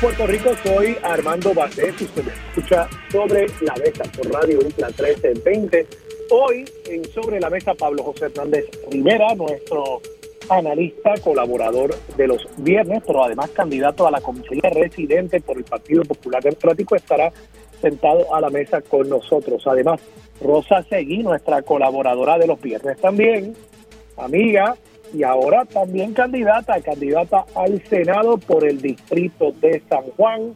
Puerto Rico. Soy Armando Valdés. Usted me escucha sobre la mesa por Radio Isla 1320. Hoy, en Sobre la Mesa, Pablo José Hernández Rivera, nuestro analista, colaborador de los viernes, pero además candidato a la comisaría residente por el Partido Popular Democrático, estará sentado a la mesa con nosotros. Además, Rosa Seguí, nuestra colaboradora de los viernes también, amiga, y ahora también candidata, candidata al Senado por el distrito de San Juan.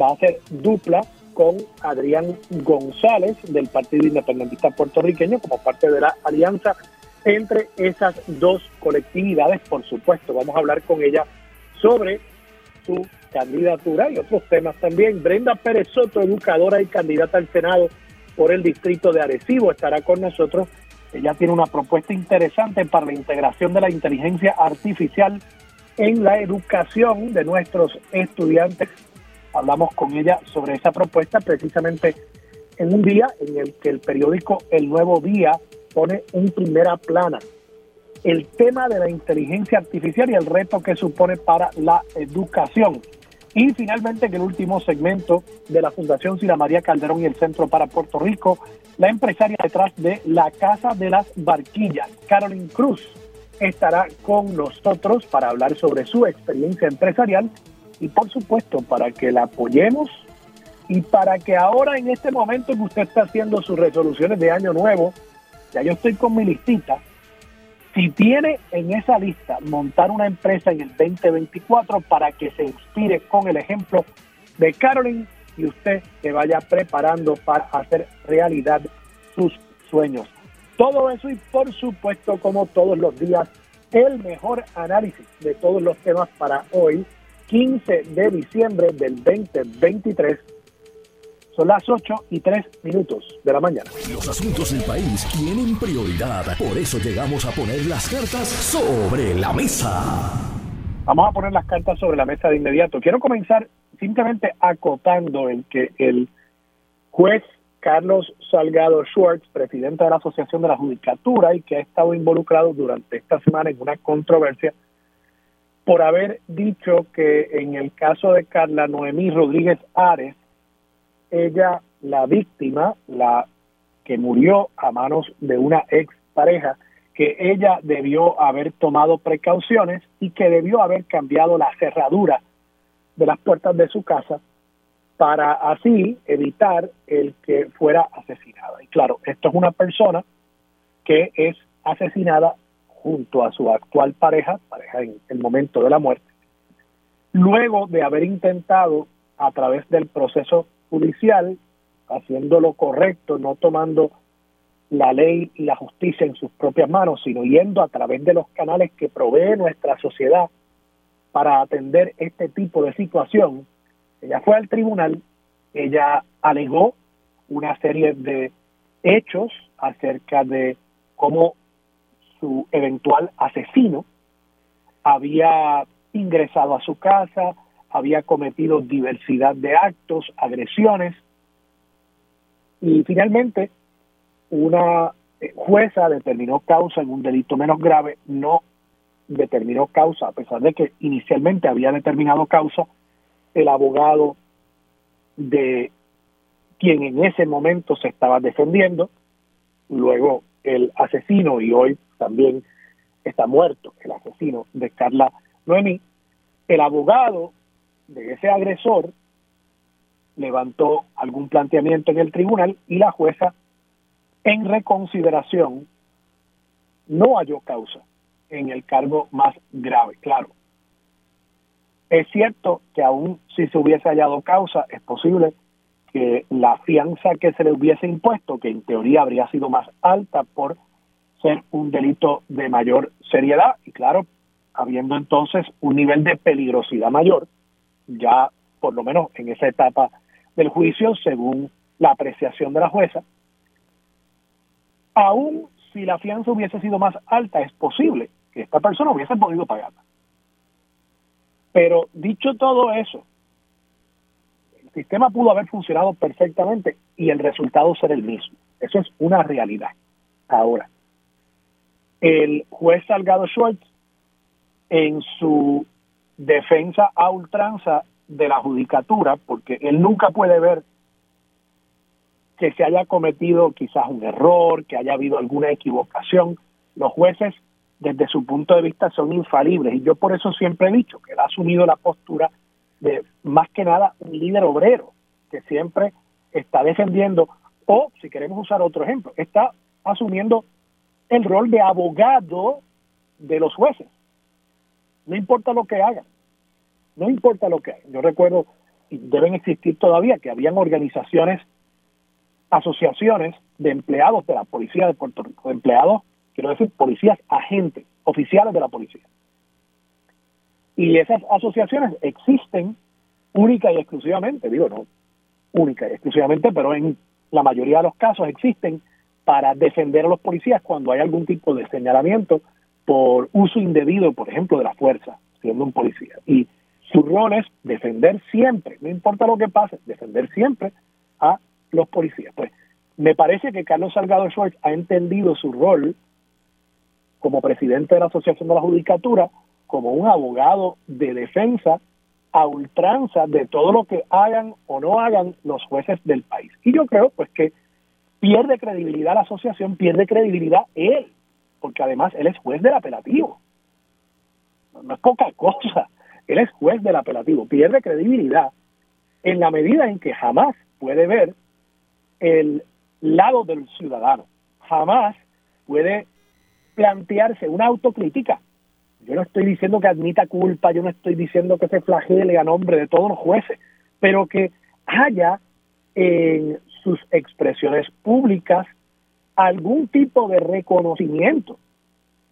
Va a ser dupla con Adrián González del Partido Independentista Puertorriqueño como parte de la alianza entre esas dos colectividades. Por supuesto, vamos a hablar con ella sobre su candidatura y otros temas también. Brenda Pérez Soto, educadora y candidata al Senado por el distrito de Arecibo, estará con nosotros ella tiene una propuesta interesante para la integración de la inteligencia artificial en la educación de nuestros estudiantes. Hablamos con ella sobre esa propuesta precisamente en un día en el que el periódico El Nuevo Día pone un primera plana el tema de la inteligencia artificial y el reto que supone para la educación. Y finalmente, en el último segmento de la Fundación Sila María Calderón y el Centro para Puerto Rico, la empresaria detrás de la Casa de las Barquillas, Carolyn Cruz, estará con nosotros para hablar sobre su experiencia empresarial y por supuesto para que la apoyemos y para que ahora en este momento que usted está haciendo sus resoluciones de año nuevo, ya yo estoy con mi listita, si tiene en esa lista montar una empresa en el 2024 para que se inspire con el ejemplo de Carolyn y usted se vaya preparando para hacer realidad sus sueños. Todo eso y por supuesto, como todos los días, el mejor análisis de todos los temas para hoy, 15 de diciembre del 2023. Son las 8 y 3 minutos de la mañana. Los asuntos del país tienen prioridad. Por eso llegamos a poner las cartas sobre la mesa. Vamos a poner las cartas sobre la mesa de inmediato. Quiero comenzar simplemente acotando en que el juez Carlos Salgado Schwartz, presidente de la Asociación de la Judicatura y que ha estado involucrado durante esta semana en una controversia por haber dicho que en el caso de Carla Noemí Rodríguez Ares, ella, la víctima, la que murió a manos de una ex pareja, que ella debió haber tomado precauciones y que debió haber cambiado la cerradura de las puertas de su casa para así evitar el que fuera asesinada. Y claro, esto es una persona que es asesinada junto a su actual pareja, pareja en el momento de la muerte, luego de haber intentado a través del proceso judicial, haciendo lo correcto, no tomando la ley y la justicia en sus propias manos, sino yendo a través de los canales que provee nuestra sociedad para atender este tipo de situación. Ella fue al tribunal, ella alegó una serie de hechos acerca de cómo su eventual asesino había ingresado a su casa, había cometido diversidad de actos, agresiones, y finalmente una jueza determinó causa en un delito menos grave, no determinó causa, a pesar de que inicialmente había determinado causa el abogado de quien en ese momento se estaba defendiendo, luego el asesino y hoy también está muerto el asesino de Carla Noemí, el abogado de ese agresor levantó algún planteamiento en el tribunal y la jueza en reconsideración no halló causa en el cargo más grave, claro. Es cierto que aún si se hubiese hallado causa, es posible que la fianza que se le hubiese impuesto, que en teoría habría sido más alta por ser un delito de mayor seriedad, y claro, habiendo entonces un nivel de peligrosidad mayor, ya por lo menos en esa etapa del juicio, según la apreciación de la jueza, aún si la fianza hubiese sido más alta, es posible que esta persona hubiese podido pagarla. Pero dicho todo eso, el sistema pudo haber funcionado perfectamente y el resultado ser el mismo. Eso es una realidad. Ahora, el juez Salgado Schwartz, en su defensa a ultranza de la judicatura, porque él nunca puede ver que se haya cometido quizás un error, que haya habido alguna equivocación. Los jueces, desde su punto de vista, son infalibles y yo por eso siempre he dicho que él ha asumido la postura de más que nada un líder obrero, que siempre está defendiendo, o si queremos usar otro ejemplo, está asumiendo el rol de abogado de los jueces. No importa lo que hagan, no importa lo que hagan. Yo recuerdo, y deben existir todavía, que habían organizaciones asociaciones de empleados de la policía de Puerto Rico, de empleados, quiero decir, policías agentes, oficiales de la policía. Y esas asociaciones existen única y exclusivamente, digo no, única y exclusivamente, pero en la mayoría de los casos existen para defender a los policías cuando hay algún tipo de señalamiento por uso indebido, por ejemplo, de la fuerza, siendo un policía. Y su rol es defender siempre, no importa lo que pase, defender siempre a los policías. Pues me parece que Carlos Salgado Schwartz ha entendido su rol como presidente de la Asociación de la Judicatura como un abogado de defensa a ultranza de todo lo que hagan o no hagan los jueces del país. Y yo creo pues que pierde credibilidad la asociación, pierde credibilidad él, porque además él es juez del apelativo. No es poca cosa, él es juez del apelativo, pierde credibilidad en la medida en que jamás puede ver el lado del ciudadano. Jamás puede plantearse una autocrítica. Yo no estoy diciendo que admita culpa, yo no estoy diciendo que se flagele a nombre de todos los jueces, pero que haya en sus expresiones públicas algún tipo de reconocimiento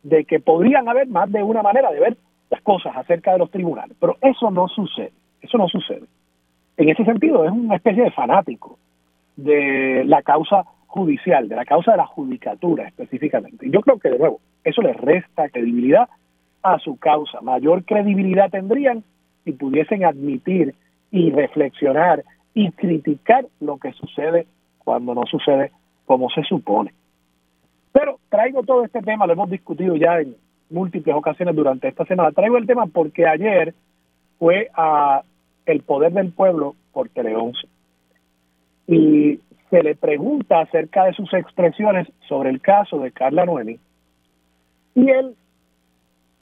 de que podrían haber más de una manera de ver las cosas acerca de los tribunales. Pero eso no sucede, eso no sucede. En ese sentido, es una especie de fanático de la causa judicial, de la causa de la judicatura específicamente. Yo creo que, de nuevo, eso le resta credibilidad a su causa. Mayor credibilidad tendrían si pudiesen admitir y reflexionar y criticar lo que sucede cuando no sucede como se supone. Pero traigo todo este tema, lo hemos discutido ya en múltiples ocasiones durante esta semana. Traigo el tema porque ayer fue a El Poder del Pueblo por Tele 11 y se le pregunta acerca de sus expresiones sobre el caso de Carla Noemi y él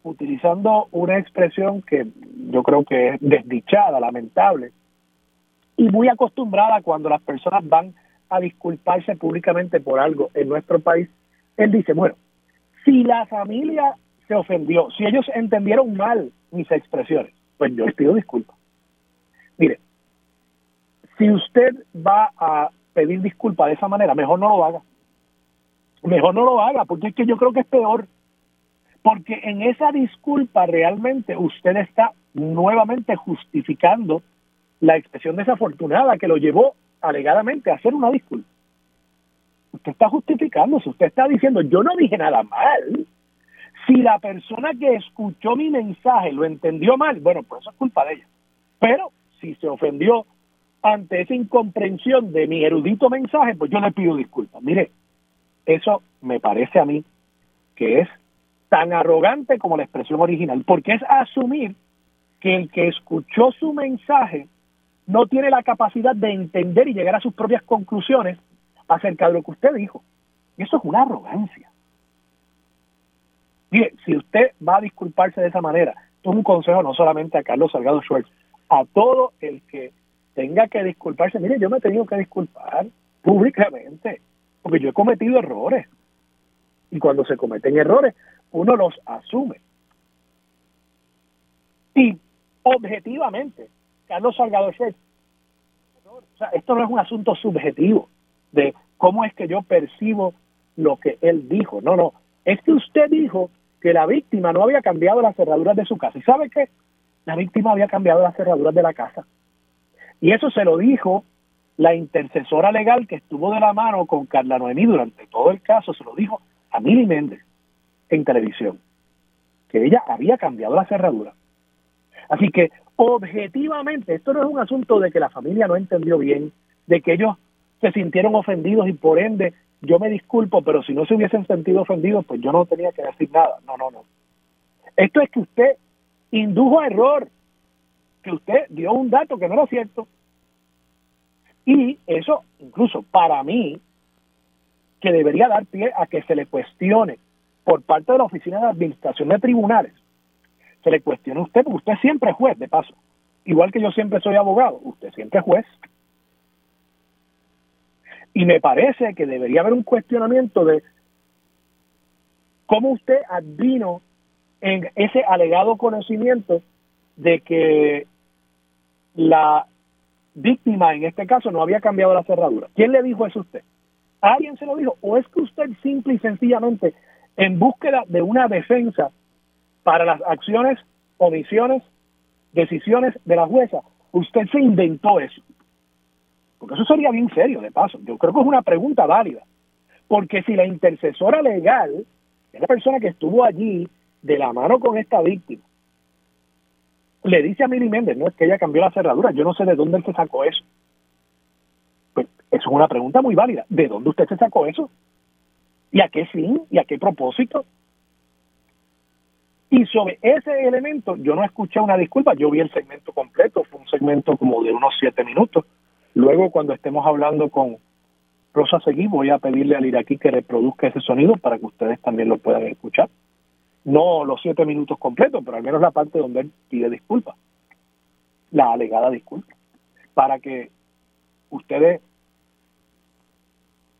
utilizando una expresión que yo creo que es desdichada, lamentable y muy acostumbrada cuando las personas van a disculparse públicamente por algo en nuestro país, él dice, bueno, si la familia se ofendió, si ellos entendieron mal mis expresiones, pues yo les pido disculpas. Mire, si usted va a pedir disculpas de esa manera, mejor no lo haga. Mejor no lo haga, porque es que yo creo que es peor. Porque en esa disculpa realmente usted está nuevamente justificando la expresión desafortunada que lo llevó alegadamente hacer una disculpa. Usted está justificándose, usted está diciendo, yo no dije nada mal. Si la persona que escuchó mi mensaje lo entendió mal, bueno, pues eso es culpa de ella. Pero si se ofendió ante esa incomprensión de mi erudito mensaje, pues yo le pido disculpas. Mire, eso me parece a mí que es tan arrogante como la expresión original, porque es asumir que el que escuchó su mensaje no tiene la capacidad de entender y llegar a sus propias conclusiones acerca de lo que usted dijo. Y eso es una arrogancia. Mire, si usted va a disculparse de esa manera, es un consejo no solamente a Carlos Salgado Schwartz, a todo el que tenga que disculparse. Mire, yo me he tenido que disculpar públicamente porque yo he cometido errores. Y cuando se cometen errores, uno los asume. Y objetivamente, Carlos Salgado o sea, esto no es un asunto subjetivo de cómo es que yo percibo lo que él dijo. No, no. Es que usted dijo que la víctima no había cambiado las cerraduras de su casa. ¿Y sabe qué? La víctima había cambiado las cerraduras de la casa. Y eso se lo dijo la intercesora legal que estuvo de la mano con Carla Noemí durante todo el caso, se lo dijo a Mili Méndez en televisión, que ella había cambiado la cerradura. Así que objetivamente, esto no es un asunto de que la familia no entendió bien, de que ellos se sintieron ofendidos y por ende yo me disculpo, pero si no se hubiesen sentido ofendidos, pues yo no tenía que decir nada. No, no, no. Esto es que usted indujo error, que usted dio un dato que no era cierto. Y eso, incluso para mí, que debería dar pie a que se le cuestione por parte de la Oficina de Administración de Tribunales, se le cuestione a usted, porque usted siempre es juez, de paso. Igual que yo siempre soy abogado, usted siempre es juez. Y me parece que debería haber un cuestionamiento de cómo usted advino en ese alegado conocimiento de que la víctima en este caso no había cambiado la cerradura. ¿Quién le dijo eso a usted? ¿Alguien se lo dijo? ¿O es que usted simple y sencillamente en búsqueda de una defensa para las acciones, omisiones, decisiones de la jueza, usted se inventó eso? Porque eso sería bien serio, de paso. Yo creo que es una pregunta válida. Porque si la intercesora legal es la persona que estuvo allí de la mano con esta víctima, le dice a Mili Méndez, no es que ella cambió la cerradura, yo no sé de dónde él se sacó eso. Pues eso es una pregunta muy válida. ¿De dónde usted se sacó eso? ¿Y a qué fin? ¿Y a qué propósito? Y sobre ese elemento yo no escuché una disculpa, yo vi el segmento completo, fue un segmento como de unos siete minutos, Luego, cuando estemos hablando con Rosa Seguí, voy a pedirle al iraquí que reproduzca ese sonido para que ustedes también lo puedan escuchar. No los siete minutos completos, pero al menos la parte donde él pide disculpas, la alegada disculpa, para que ustedes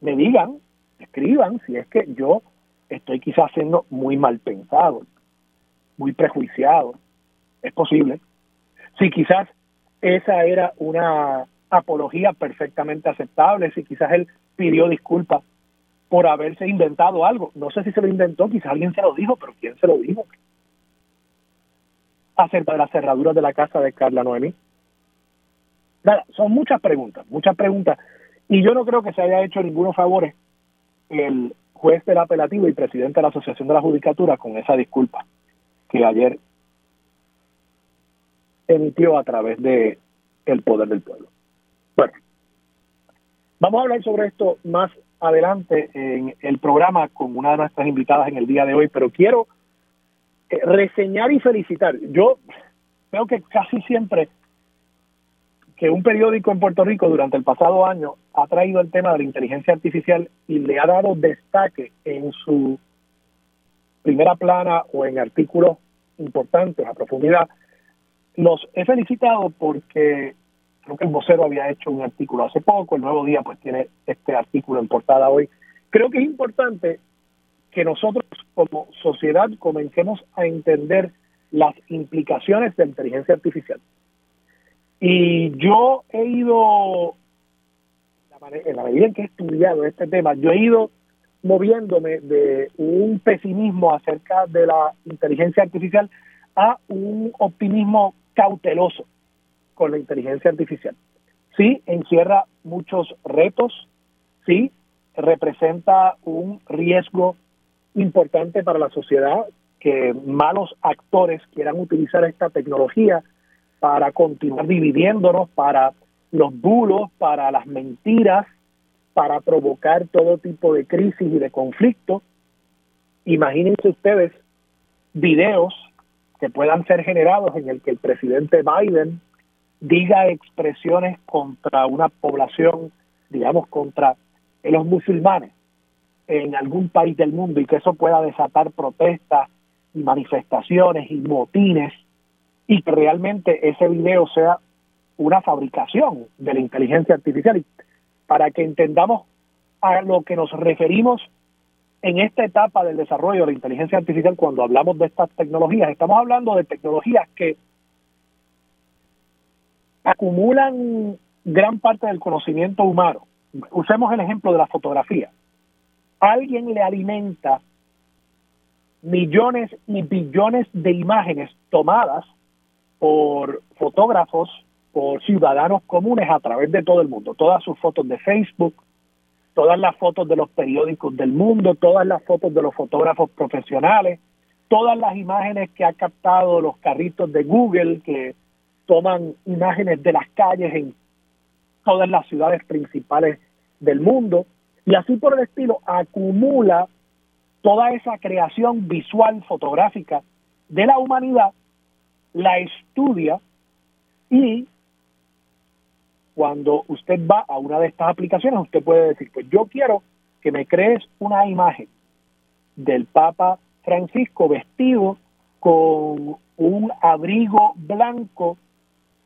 me digan, escriban si es que yo estoy quizás siendo muy mal pensado, muy prejuiciado. Es posible. Si quizás esa era una apología perfectamente aceptable, si quizás él pidió disculpas por haberse inventado algo. No sé si se lo inventó, quizás alguien se lo dijo, pero ¿quién se lo dijo? Acerca de las cerraduras de la casa de Carla Noemí. Son muchas preguntas, muchas preguntas. Y yo no creo que se haya hecho ninguno favores el juez del apelativo y presidente de la Asociación de la Judicatura con esa disculpa que ayer emitió a través de el poder del pueblo. Bueno, vamos a hablar sobre esto más adelante en el programa con una de nuestras invitadas en el día de hoy, pero quiero eh, reseñar y felicitar. Yo veo que casi siempre que un periódico en Puerto Rico durante el pasado año ha traído el tema de la inteligencia artificial y le ha dado destaque en su primera plana o en artículos importantes a profundidad, los he felicitado porque creo que el vocero había hecho un artículo hace poco, el nuevo día pues tiene este artículo en portada hoy. Creo que es importante que nosotros como sociedad comencemos a entender las implicaciones de inteligencia artificial. Y yo he ido, en la medida en que he estudiado este tema, yo he ido moviéndome de un pesimismo acerca de la inteligencia artificial a un optimismo cauteloso con la inteligencia artificial. Sí, encierra muchos retos, sí, representa un riesgo importante para la sociedad que malos actores quieran utilizar esta tecnología para continuar dividiéndonos, para los bulos, para las mentiras, para provocar todo tipo de crisis y de conflicto. Imagínense ustedes videos que puedan ser generados en el que el presidente Biden diga expresiones contra una población, digamos, contra los musulmanes en algún país del mundo y que eso pueda desatar protestas y manifestaciones y motines y que realmente ese video sea una fabricación de la inteligencia artificial para que entendamos a lo que nos referimos en esta etapa del desarrollo de la inteligencia artificial cuando hablamos de estas tecnologías, estamos hablando de tecnologías que acumulan gran parte del conocimiento humano. Usemos el ejemplo de la fotografía. Alguien le alimenta millones y billones de imágenes tomadas por fotógrafos, por ciudadanos comunes a través de todo el mundo. Todas sus fotos de Facebook, todas las fotos de los periódicos del mundo, todas las fotos de los fotógrafos profesionales, todas las imágenes que ha captado los carritos de Google que toman imágenes de las calles en todas las ciudades principales del mundo y así por el estilo acumula toda esa creación visual fotográfica de la humanidad, la estudia y cuando usted va a una de estas aplicaciones, usted puede decir, pues yo quiero que me crees una imagen del Papa Francisco vestido con un abrigo blanco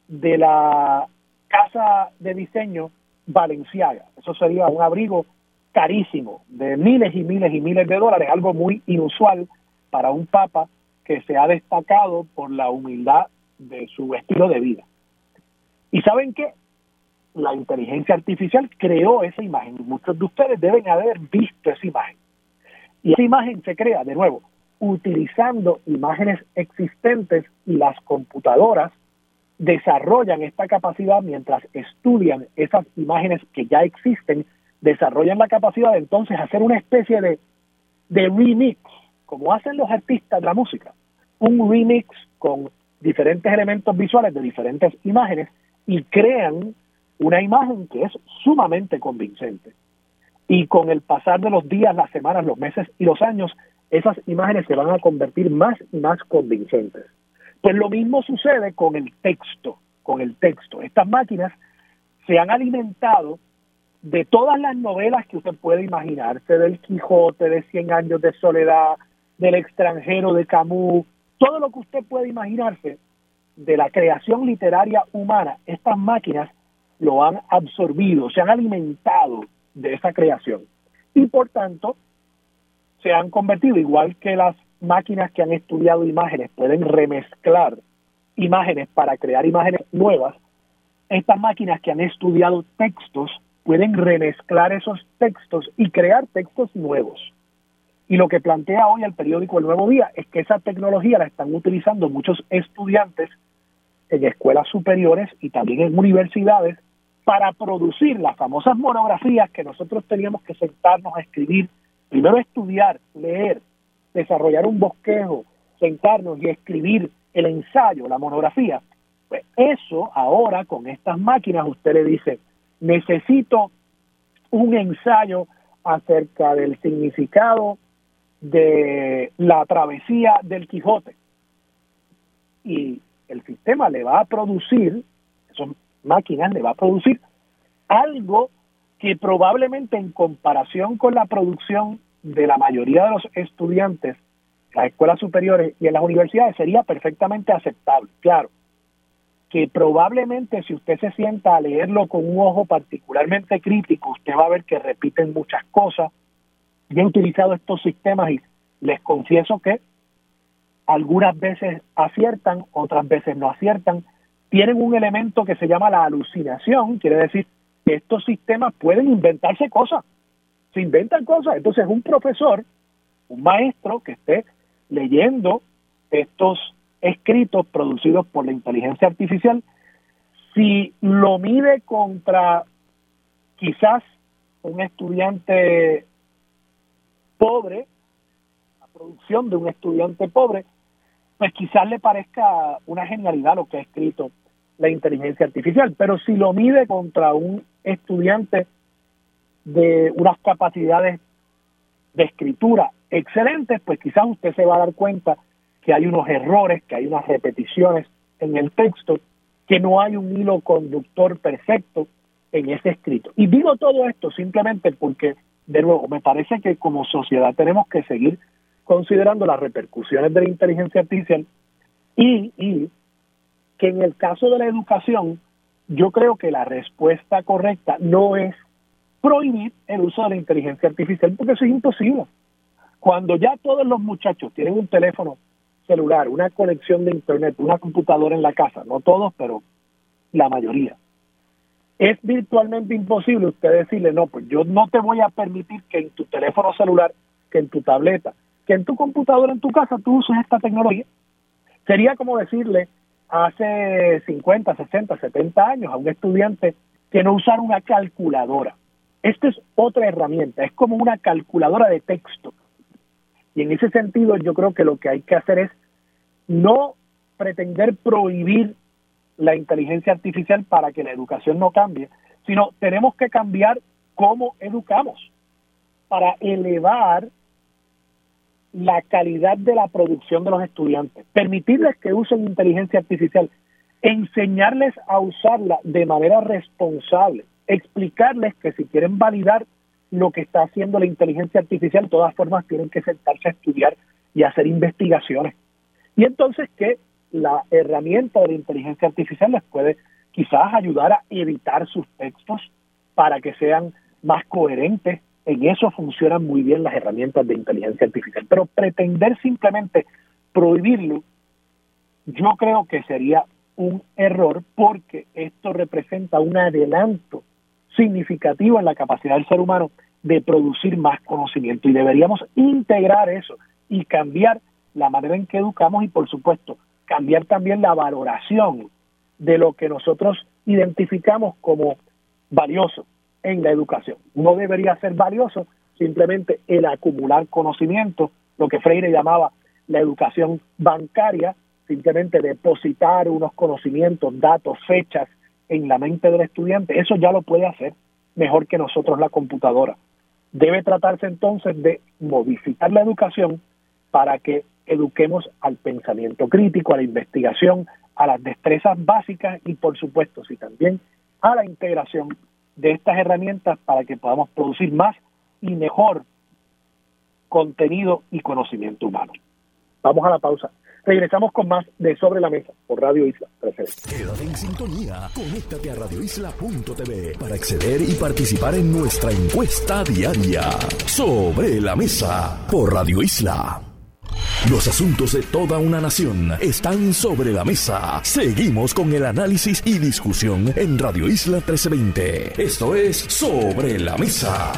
de la casa de diseño Valenciaga. Eso sería un abrigo carísimo, de miles y miles y miles de dólares, algo muy inusual para un papa que se ha destacado por la humildad de su estilo de vida. ¿Y saben qué? La inteligencia artificial creó esa imagen. Muchos de ustedes deben haber visto esa imagen. Y esa imagen se crea, de nuevo, utilizando imágenes existentes y las computadoras desarrollan esta capacidad mientras estudian esas imágenes que ya existen, desarrollan la capacidad de entonces hacer una especie de, de remix, como hacen los artistas de la música, un remix con diferentes elementos visuales de diferentes imágenes y crean una imagen que es sumamente convincente. Y con el pasar de los días, las semanas, los meses y los años, esas imágenes se van a convertir más y más convincentes. Pues lo mismo sucede con el texto, con el texto. Estas máquinas se han alimentado de todas las novelas que usted puede imaginarse, del Quijote, de Cien años de soledad, del extranjero de Camus, todo lo que usted puede imaginarse de la creación literaria humana, estas máquinas lo han absorbido, se han alimentado de esa creación. Y por tanto, se han convertido, igual que las máquinas que han estudiado imágenes pueden remezclar imágenes para crear imágenes nuevas, estas máquinas que han estudiado textos pueden remezclar esos textos y crear textos nuevos. Y lo que plantea hoy el periódico El Nuevo Día es que esa tecnología la están utilizando muchos estudiantes en escuelas superiores y también en universidades para producir las famosas monografías que nosotros teníamos que sentarnos a escribir, primero estudiar, leer, desarrollar un bosquejo, sentarnos y escribir el ensayo, la monografía, pues eso ahora con estas máquinas usted le dice, necesito un ensayo acerca del significado de la travesía del Quijote. Y el sistema le va a producir, máquinas, le va a producir algo que probablemente en comparación con la producción de la mayoría de los estudiantes las escuelas superiores y en las universidades sería perfectamente aceptable. Claro, que probablemente si usted se sienta a leerlo con un ojo particularmente crítico, usted va a ver que repiten muchas cosas. Yo he utilizado estos sistemas y les confieso que algunas veces aciertan, otras veces no aciertan. Tienen un elemento que se llama la alucinación, quiere decir que estos sistemas pueden inventarse cosas se inventan cosas. Entonces, un profesor, un maestro que esté leyendo estos escritos producidos por la inteligencia artificial, si lo mide contra quizás un estudiante pobre, la producción de un estudiante pobre, pues quizás le parezca una genialidad lo que ha escrito la inteligencia artificial, pero si lo mide contra un estudiante de unas capacidades de escritura excelentes, pues quizás usted se va a dar cuenta que hay unos errores, que hay unas repeticiones en el texto, que no hay un hilo conductor perfecto en ese escrito. Y digo todo esto simplemente porque, de nuevo, me parece que como sociedad tenemos que seguir considerando las repercusiones de la inteligencia artificial y, y que en el caso de la educación, yo creo que la respuesta correcta no es prohibir el uso de la inteligencia artificial porque eso es imposible. Cuando ya todos los muchachos tienen un teléfono celular, una conexión de internet, una computadora en la casa, no todos, pero la mayoría, es virtualmente imposible usted decirle, no, pues yo no te voy a permitir que en tu teléfono celular, que en tu tableta, que en tu computadora, en tu casa, tú uses esta tecnología. Sería como decirle hace 50, 60, 70 años a un estudiante que no usara una calculadora. Esta es otra herramienta, es como una calculadora de texto. Y en ese sentido yo creo que lo que hay que hacer es no pretender prohibir la inteligencia artificial para que la educación no cambie, sino tenemos que cambiar cómo educamos para elevar la calidad de la producción de los estudiantes, permitirles que usen inteligencia artificial, enseñarles a usarla de manera responsable, explicarles que si quieren validar lo que está haciendo la inteligencia artificial, de todas formas tienen que sentarse a estudiar y hacer investigaciones. Y entonces que la herramienta de la inteligencia artificial les puede quizás ayudar a editar sus textos para que sean más coherentes, en eso funcionan muy bien las herramientas de inteligencia artificial, pero pretender simplemente prohibirlo, yo creo que sería un error porque esto representa un adelanto significativo en la capacidad del ser humano de producir más conocimiento. Y deberíamos integrar eso y cambiar la manera en que educamos y por supuesto cambiar también la valoración de lo que nosotros identificamos como valioso en la educación. No debería ser valioso simplemente el acumular conocimiento, lo que Freire llamaba la educación bancaria, simplemente depositar unos conocimientos, datos, fechas en la mente del estudiante, eso ya lo puede hacer mejor que nosotros la computadora. Debe tratarse entonces de modificar la educación para que eduquemos al pensamiento crítico, a la investigación, a las destrezas básicas y por supuesto, si también a la integración de estas herramientas para que podamos producir más y mejor contenido y conocimiento humano. Vamos a la pausa. Regresamos con más de Sobre la Mesa por Radio Isla Quédate en sintonía. Conéctate a radioisla.tv para acceder y participar en nuestra encuesta diaria. Sobre la Mesa por Radio Isla. Los asuntos de toda una nación están sobre la mesa. Seguimos con el análisis y discusión en Radio Isla 1320. Esto es Sobre la Mesa.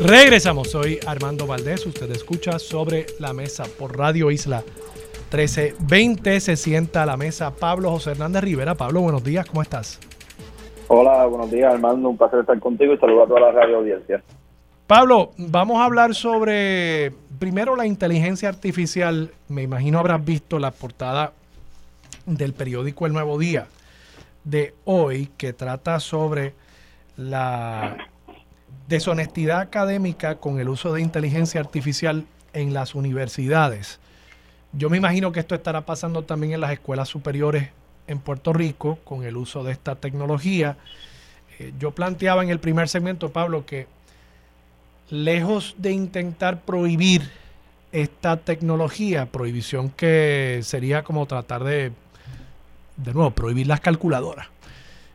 Regresamos, soy Armando Valdés, usted escucha sobre la mesa por Radio Isla 1320 se sienta a la mesa Pablo José Hernández Rivera. Pablo, buenos días, ¿cómo estás? Hola, buenos días Armando, un placer estar contigo y saludo a toda la radio audiencia. Pablo, vamos a hablar sobre primero la inteligencia artificial. Me imagino habrás visto la portada del periódico El Nuevo Día de hoy que trata sobre la deshonestidad académica con el uso de inteligencia artificial en las universidades. Yo me imagino que esto estará pasando también en las escuelas superiores en Puerto Rico con el uso de esta tecnología. Eh, yo planteaba en el primer segmento, Pablo, que lejos de intentar prohibir esta tecnología, prohibición que sería como tratar de, de nuevo, prohibir las calculadoras.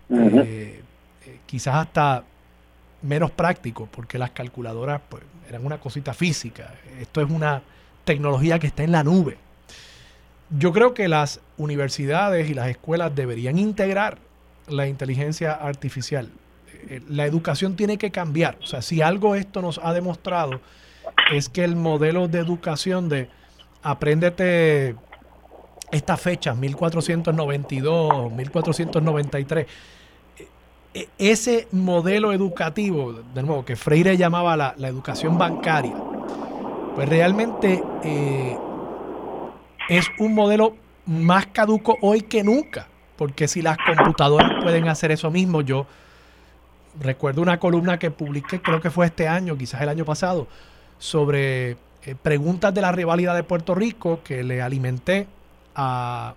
Eh, eh, quizás hasta menos práctico, porque las calculadoras pues, eran una cosita física. Esto es una tecnología que está en la nube. Yo creo que las universidades y las escuelas deberían integrar la inteligencia artificial. Eh, la educación tiene que cambiar. O sea, si algo esto nos ha demostrado es que el modelo de educación de apréndete estas fechas, 1492, 1493, e, e, ese modelo educativo, de nuevo, que Freire llamaba la, educación bancaria, pues realmente eh, es un modelo más caduco hoy que nunca, porque si las computadoras pueden hacer eso mismo, yo recuerdo una columna que publiqué, creo que fue este año, quizás el año pasado, sobre eh, preguntas de la rivalidad de Puerto Rico que le alimenté a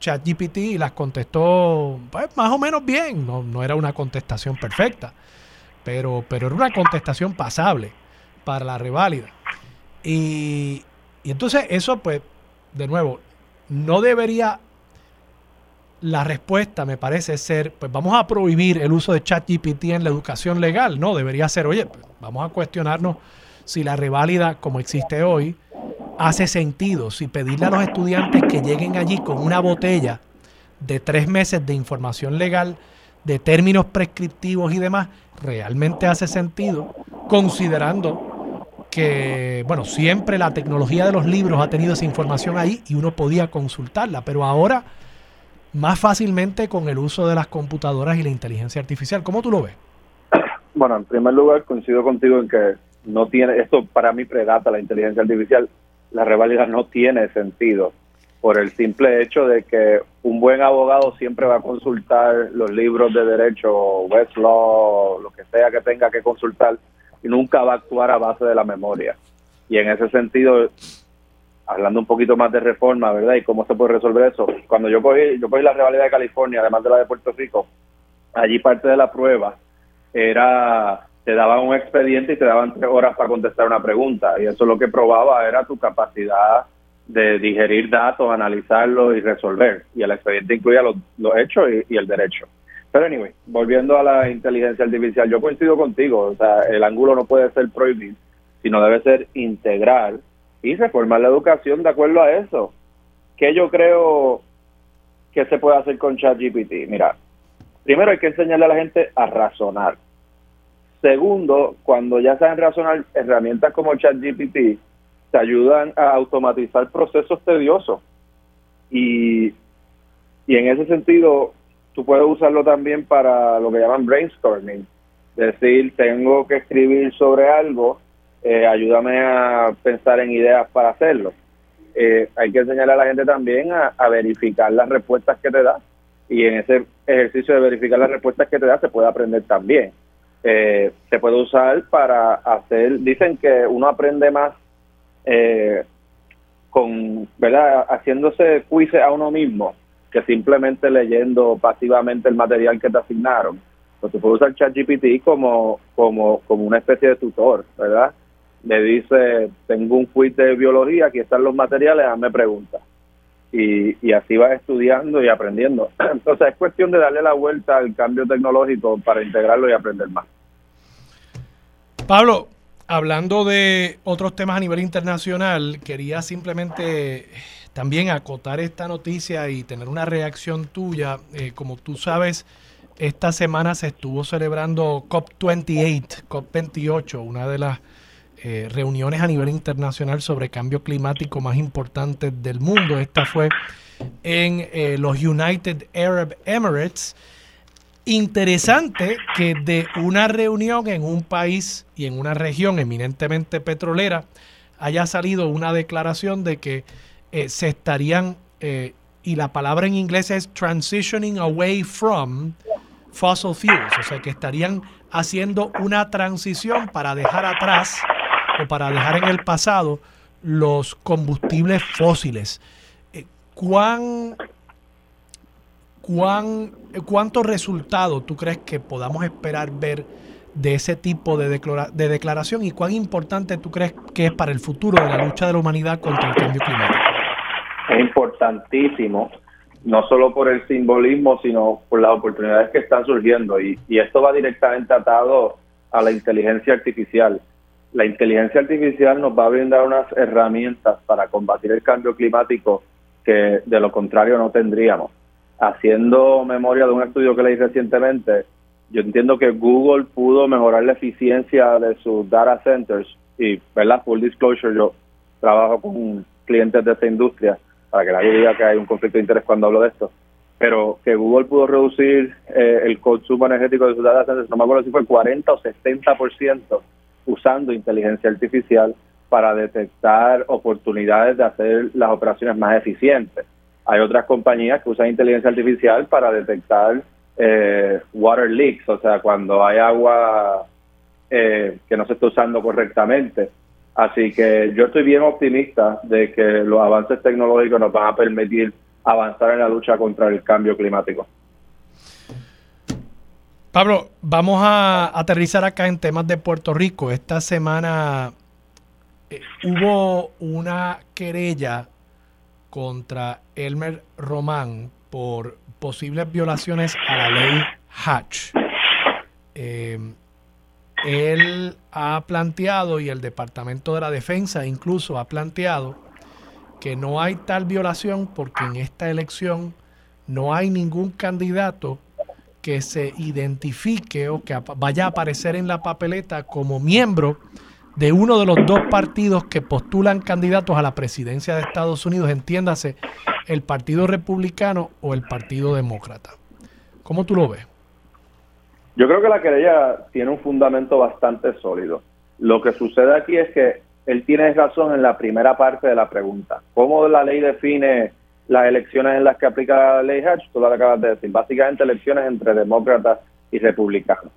ChatGPT y las contestó pues, más o menos bien, no, no era una contestación perfecta, pero, pero era una contestación pasable para la reválida. Y, y entonces eso pues de nuevo, no debería la respuesta, me parece ser, pues vamos a prohibir el uso de ChatGPT en la educación legal. No, debería ser, oye, pues, vamos a cuestionarnos si la reválida como existe hoy hace sentido si pedirle a los estudiantes que lleguen allí con una botella de tres meses de información legal, de términos prescriptivos y demás, realmente hace sentido, considerando que, bueno, siempre la tecnología de los libros ha tenido esa información ahí y uno podía consultarla, pero ahora más fácilmente con el uso de las computadoras y la inteligencia artificial. ¿Cómo tú lo ves? Bueno, en primer lugar, coincido contigo en que no tiene, esto para mí predata la inteligencia artificial, la rivalidad no tiene sentido por el simple hecho de que un buen abogado siempre va a consultar los libros de derecho, Westlaw, lo que sea que tenga que consultar, nunca va a actuar a base de la memoria. Y en ese sentido, hablando un poquito más de reforma, ¿verdad? Y cómo se puede resolver eso. Cuando yo cogí, yo cogí la rivalidad de California, además de la de Puerto Rico, allí parte de la prueba era te daban un expediente y te daban tres horas para contestar una pregunta. Y eso lo que probaba era tu capacidad de digerir datos, analizarlos y resolver. Y el expediente incluía los, hechos y, el derecho. Pero anyway, volviendo a la inteligencia artificial, yo coincido contigo, o sea, el ángulo no puede ser prohibir, sino debe ser integral y reformar la educación de acuerdo a eso. ¿Qué yo creo que se puede hacer con ChatGPT? Mira, primero hay que enseñarle a la gente a razonar. Segundo, cuando ya saben razonar, herramientas como ChatGPT te ayudan a automatizar procesos tediosos. Y, y en ese sentido, tú puedes usarlo también para lo que llaman brainstorming. Decir, tengo que escribir sobre algo, eh, ayúdame a pensar en ideas para hacerlo. Eh, hay que enseñarle a la gente también a, a, verificar las respuestas que te da. Y en ese ejercicio de verificar las respuestas que te da se puede aprender también eh, se puede usar para hacer, dicen que uno aprende más eh, con, ¿verdad? Haciéndose quizzes a uno mismo que simplemente leyendo pasivamente el material que te asignaron. Pues se puede usar ChatGPT como, como, como una especie de tutor, ¿verdad? Le dice, tengo un quiz de biología, aquí están los materiales, hazme preguntas. Y, y así vas estudiando y aprendiendo. Entonces es cuestión de darle la vuelta al cambio tecnológico para integrarlo y aprender más. Pablo, hablando de otros temas a nivel internacional, quería simplemente también acotar esta noticia y tener una reacción tuya. Eh, como tú sabes, esta semana se estuvo celebrando COP28, COP28, una de las eh, reuniones a nivel internacional sobre cambio climático más importantes del mundo. Esta fue en eh, los United Arab Emirates interesante que de una reunión en un país y en una región eminentemente petrolera haya salido una declaración de que eh, se estarían, eh, y la palabra en inglés es transitioning away from fossil fuels, o sea que estarían haciendo una transición para dejar atrás o para dejar en el pasado los combustibles fósiles. Eh, ¿Cuán ¿cuán, ¿cuánto resultado tú crees que podamos esperar ver de ese tipo de, de declaración y cuán importante tú crees que es para el futuro de la lucha de la humanidad contra el cambio climático? Es importantísimo, no solo por el simbolismo, sino por las oportunidades que están surgiendo. Y, esto va directamente atado a la inteligencia artificial. La inteligencia artificial nos va a brindar unas herramientas para combatir el cambio climático que de lo contrario no tendríamos haciendo memoria de un estudio que le hice recientemente, yo entiendo que Google pudo mejorar la eficiencia de sus data centers y, ¿verdad? Full disclosure, yo trabajo con clientes de esta industria para que nadie diga que hay un conflicto de interés cuando hablo de esto, pero que Google pudo reducir eh, el consumo energético de sus data centers, no me acuerdo si fue 40 o 60% usando inteligencia artificial para detectar oportunidades de hacer las operaciones más eficientes. Hay otras compañías que usan inteligencia artificial para detectar eh, water leaks, o sea, cuando hay agua eh, que no se está usando correctamente. Así que yo estoy bien optimista de que los avances tecnológicos nos van a permitir avanzar en la lucha contra el cambio climático. Pablo, vamos a aterrizar acá en temas de Puerto Rico. Esta semana eh, hubo una querella contra Elmer Román por posibles violaciones a la ley Hatch. Eh, él ha planteado y el Departamento de la Defensa incluso ha planteado que no hay tal violación porque en esta elección no hay ningún candidato que se identifique o que vaya a aparecer en la papeleta como miembro de uno de los dos partidos que postulan candidatos a la presidencia de Estados Unidos, entiéndase, el Partido Republicano o el Partido Demócrata. ¿Cómo tú lo ves? Yo creo que la querella tiene un fundamento bastante sólido. Lo que sucede aquí es que él tiene razón en la primera parte de la pregunta. ¿Cómo la ley define las elecciones en las que aplica la ley Hatch, tú lo acabas de decir, básicamente elecciones entre demócratas y republicanos.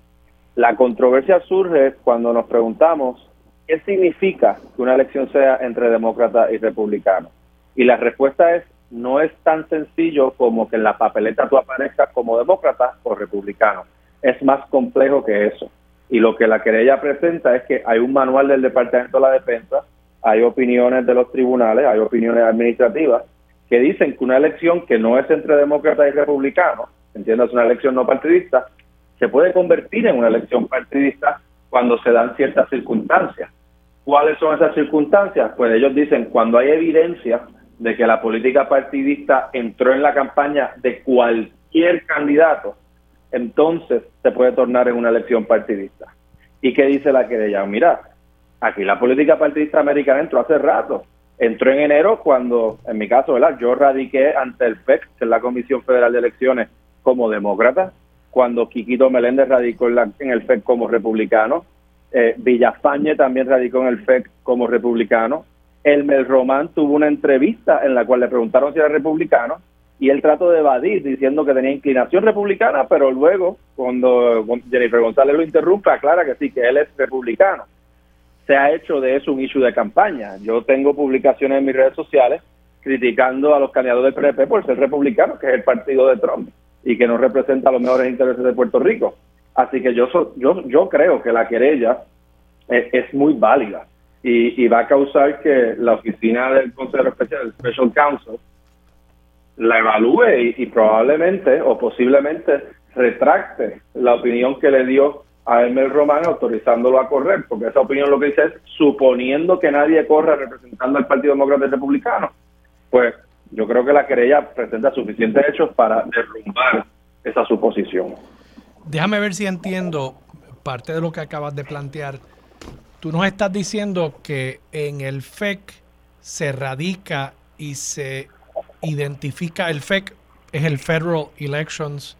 La controversia surge cuando nos preguntamos qué significa que una elección sea entre demócratas y republicanos. Y la respuesta es, no es tan sencillo como que en la papeleta tú aparezcas como demócrata o republicano. Es más complejo que eso. Y lo que la querella presenta es que hay un manual del Departamento de la Defensa, hay opiniones de los tribunales, hay opiniones administrativas, que dicen que una elección que no es entre demócratas y republicanos, entiendas, una elección no partidista, se puede convertir en una elección partidista cuando se dan ciertas circunstancias. ¿Cuáles son esas circunstancias? Pues ellos dicen, cuando hay evidencia de que la política partidista entró en la campaña de cualquier candidato, entonces se puede tornar en una elección partidista. ¿Y qué dice la querella? Mira, aquí la política partidista americana entró hace rato entró en enero cuando, en mi caso, ¿verdad? Yo radiqué ante el FEC, que es la Comisión Federal de Elecciones, como demócrata, cuando Quiquito Meléndez radicó en, el FEC como republicano, eh, Villafañe también radicó en el FEC como republicano, Elmer Román tuvo una entrevista en la cual le preguntaron si era republicano y él trató de evadir diciendo que tenía inclinación republicana, pero luego, cuando Jennifer González lo interrumpe, aclara que sí, que él es republicano se ha hecho de eso un issue de campaña. Yo tengo publicaciones en mis redes sociales criticando a los candidatos del PNP por ser republicanos, que es el partido de Trump, y que no representa los mejores intereses de Puerto Rico. Así que yo yo yo creo que la querella es, muy válida y, va a causar que la oficina del Consejo Especial, el Special Counsel, la evalúe y probablemente o posiblemente retracte la opinión que le dio a Elmer Román autorizándolo a correr, porque esa opinión lo que dice es, suponiendo que nadie corra representando al Partido Demócrata y Republicano, pues yo creo que la querella presenta suficientes hechos para derrumbar esa suposición. Déjame ver si entiendo parte de lo que acabas de plantear. Tú nos estás diciendo que en el FEC se radica y se identifica, el FEC es el Federal Elections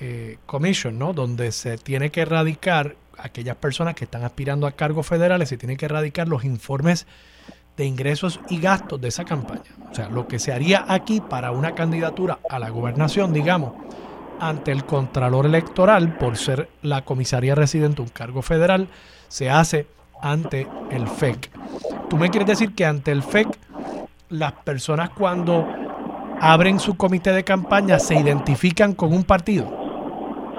eh, commission, ¿no? Donde se tiene que erradicar aquellas personas que están aspirando a cargos federales, se tienen que erradicar los informes de ingresos y gastos de esa campaña. O sea, lo que se haría aquí para una candidatura a la gobernación, digamos, ante el Contralor Electoral, por ser la comisaría residente un cargo federal, se hace ante el FEC. ¿Tú me quieres decir que ante el FEC las personas cuando abren su comité de campaña se identifican con un partido?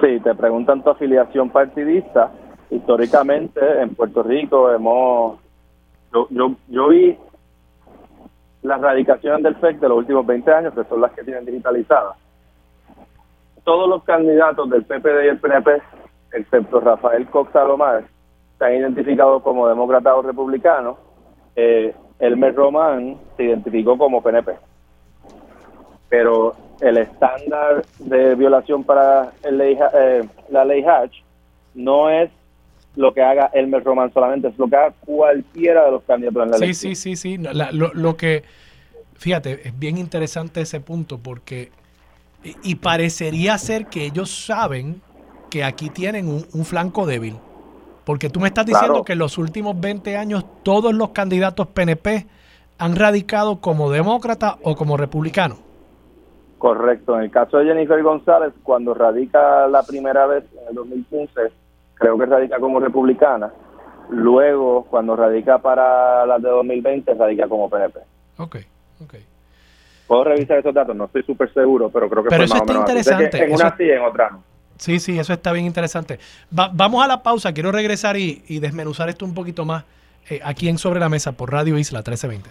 Sí, te preguntan tu afiliación partidista. Históricamente en Puerto Rico hemos... Yo, yo, yo vi las radicaciones del FEC de los últimos 20 años, que son las que tienen digitalizadas. Todos los candidatos del PPD y el PNP, excepto Rafael Cox Salomar, se han identificado como demócrata o republicano. Eh, Elmer Román se identificó como PNP. Pero el estándar de violación para el eh, la ley Hatch no es lo que haga Elmer Roman solamente, es lo que haga cualquiera de los candidatos en la sí, Sí, sí, sí, lo, que, fíjate, es bien interesante ese punto porque, y, parecería ser que ellos saben que aquí tienen un, flanco débil. Porque tú me estás diciendo que en los últimos 20 años todos los candidatos PNP han radicado como demócrata o como republicano. Correcto. En el caso de Jennifer González, cuando radica la primera vez en el 2015, creo que radica como republicana. Luego, cuando radica para las de 2020, radica como PNP. Ok, ok. Puedo revisar esos datos, no estoy súper seguro, pero creo que pero eso está interesante. en una sí, en otra no. Sí, sí, eso está bien interesante. vamos a la pausa, quiero regresar y, desmenuzar esto un poquito más eh, aquí en Sobre la Mesa por Radio Isla 1320.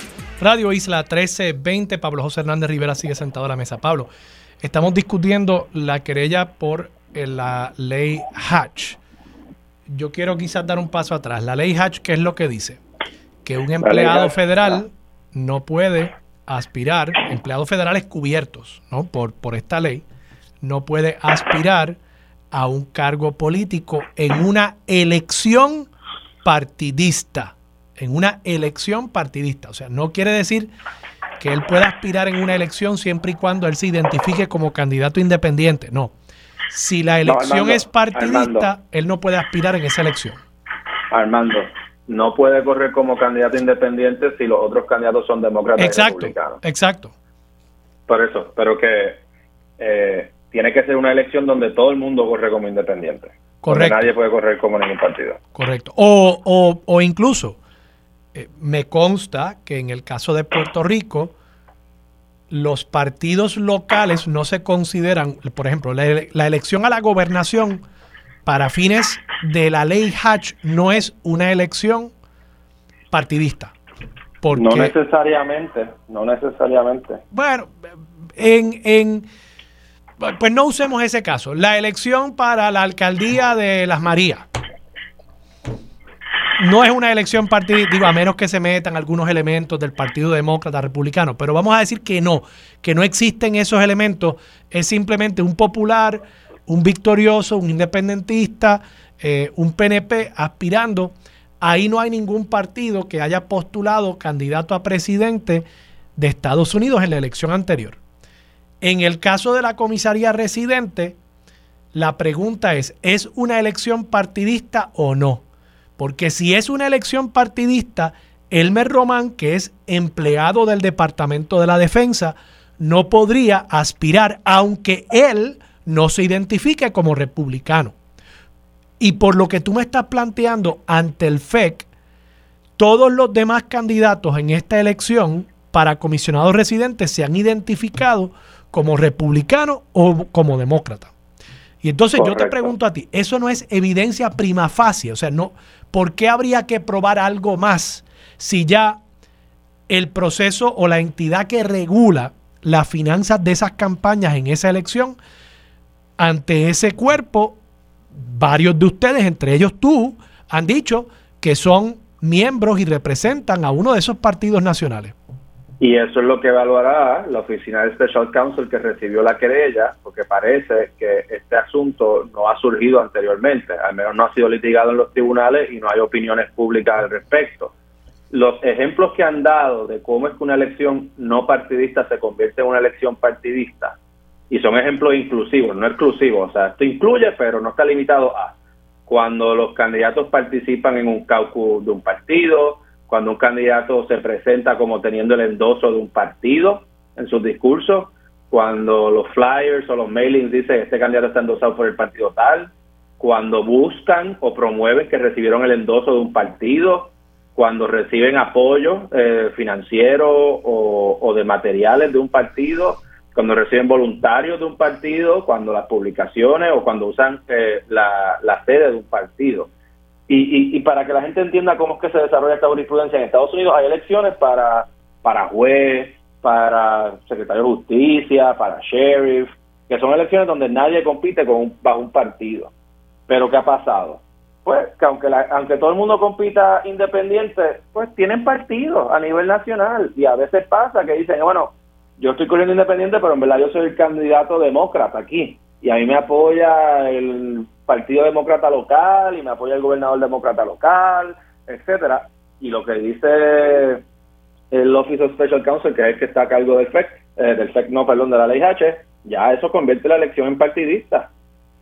Radio Isla 1320. Pablo José Hernández Rivera sigue sentado a la mesa. Pablo, estamos discutiendo la querella por eh, la ley Hatch. Yo quiero quizás dar un paso atrás. La ley Hatch, ¿qué es lo que dice? Que un empleado federal no puede aspirar, empleados federales cubiertos ¿no? por, por esta ley, no puede aspirar a un cargo político en una elección partidista en una elección partidista. O sea, no quiere decir que él pueda aspirar en una elección siempre y cuando él se identifique como candidato independiente. No. Si la elección es partidista, él no puede aspirar en esa elección. Armando, no puede correr como candidato independiente si los otros candidatos son demócratas exacto, y republicanos. Exacto. Por eso, pero que eh, tiene que ser una elección donde todo el mundo corre como independiente. Correcto. nadie puede correr como ningún partido. Correcto. O, o, o incluso, eh, me consta que en el caso de Puerto Rico, los partidos locales no se consideran, por ejemplo, la, elección a la gobernación para fines de la ley Hatch no es una elección partidista. Porque, no necesariamente, no necesariamente. Bueno, en, en, pues no usemos ese caso. La elección para la alcaldía de Las Marías no es una elección partidista, digo, a menos que se metan algunos elementos del Partido Demócrata Republicano, pero vamos a decir que no, que no existen esos elementos, es simplemente un popular, un victorioso, un independentista, eh, un PNP aspirando. Ahí no hay ningún partido que haya postulado candidato a presidente de Estados Unidos en la elección anterior. En el caso de la comisaría residente, la pregunta es, ¿es una elección partidista o no? Porque si es una elección partidista, Elmer Román, que es empleado del Departamento de la Defensa, no podría aspirar, aunque él no se identifique como republicano. Y por lo que tú me estás planteando ante el FEC, todos los demás candidatos en esta elección para comisionados residentes se han identificado como republicano o como demócrata. Y entonces yo te pregunto a ti, eso no es evidencia prima facie, o sea, no, ¿por qué habría que probar algo más si ya el proceso o la entidad que regula las finanzas de esas campañas en esa elección, ante ese cuerpo, varios de ustedes, entre ellos tú, han dicho que son miembros y representan a uno de esos partidos nacionales? Y eso es lo que evaluará la oficina del Special Counsel que recibió la querella, porque parece que este asunto no ha surgido anteriormente, al menos no ha sido litigado en los tribunales y no hay opiniones públicas al respecto. Los ejemplos que han dado de cómo es que una elección no partidista se convierte en una elección partidista, y son ejemplos inclusivos, no exclusivos, o sea, esto incluye, pero no está limitado a cuando los candidatos participan en un caucus de un partido, cuando un candidato se presenta como teniendo el endoso de un partido en sus discursos, cuando los flyers o los mailings dicen este candidato está endosado por el partido tal, cuando buscan o promueven que recibieron el endoso de un partido, cuando reciben apoyo eh, financiero o, de materiales de un partido, cuando reciben voluntarios de un partido, cuando las publicaciones o cuando usan eh, la sede de un partido. Y, para que la gente entienda cómo es que se desarrolla esta jurisprudencia en Estados Unidos, hay elecciones para, para juez, para secretario de justicia, para sheriff, que son elecciones donde nadie compite con un, bajo un partido. Pero ¿qué ha pasado? Pues que aunque, aunque todo el mundo compita independiente, pues tienen partidos a nivel nacional. Y a veces pasa que dicen, bueno, yo estoy corriendo independiente, pero en verdad yo soy el candidato demócrata aquí. Y a mí me apoya el Partido Demócrata local y me apoya el gobernador demócrata local, etcétera. Y lo que dice el Office of Special Counsel, que es el que está a cargo del FEC, eh, del FEC no, perdón, de la ley H, ya eso convierte la elección en partidista.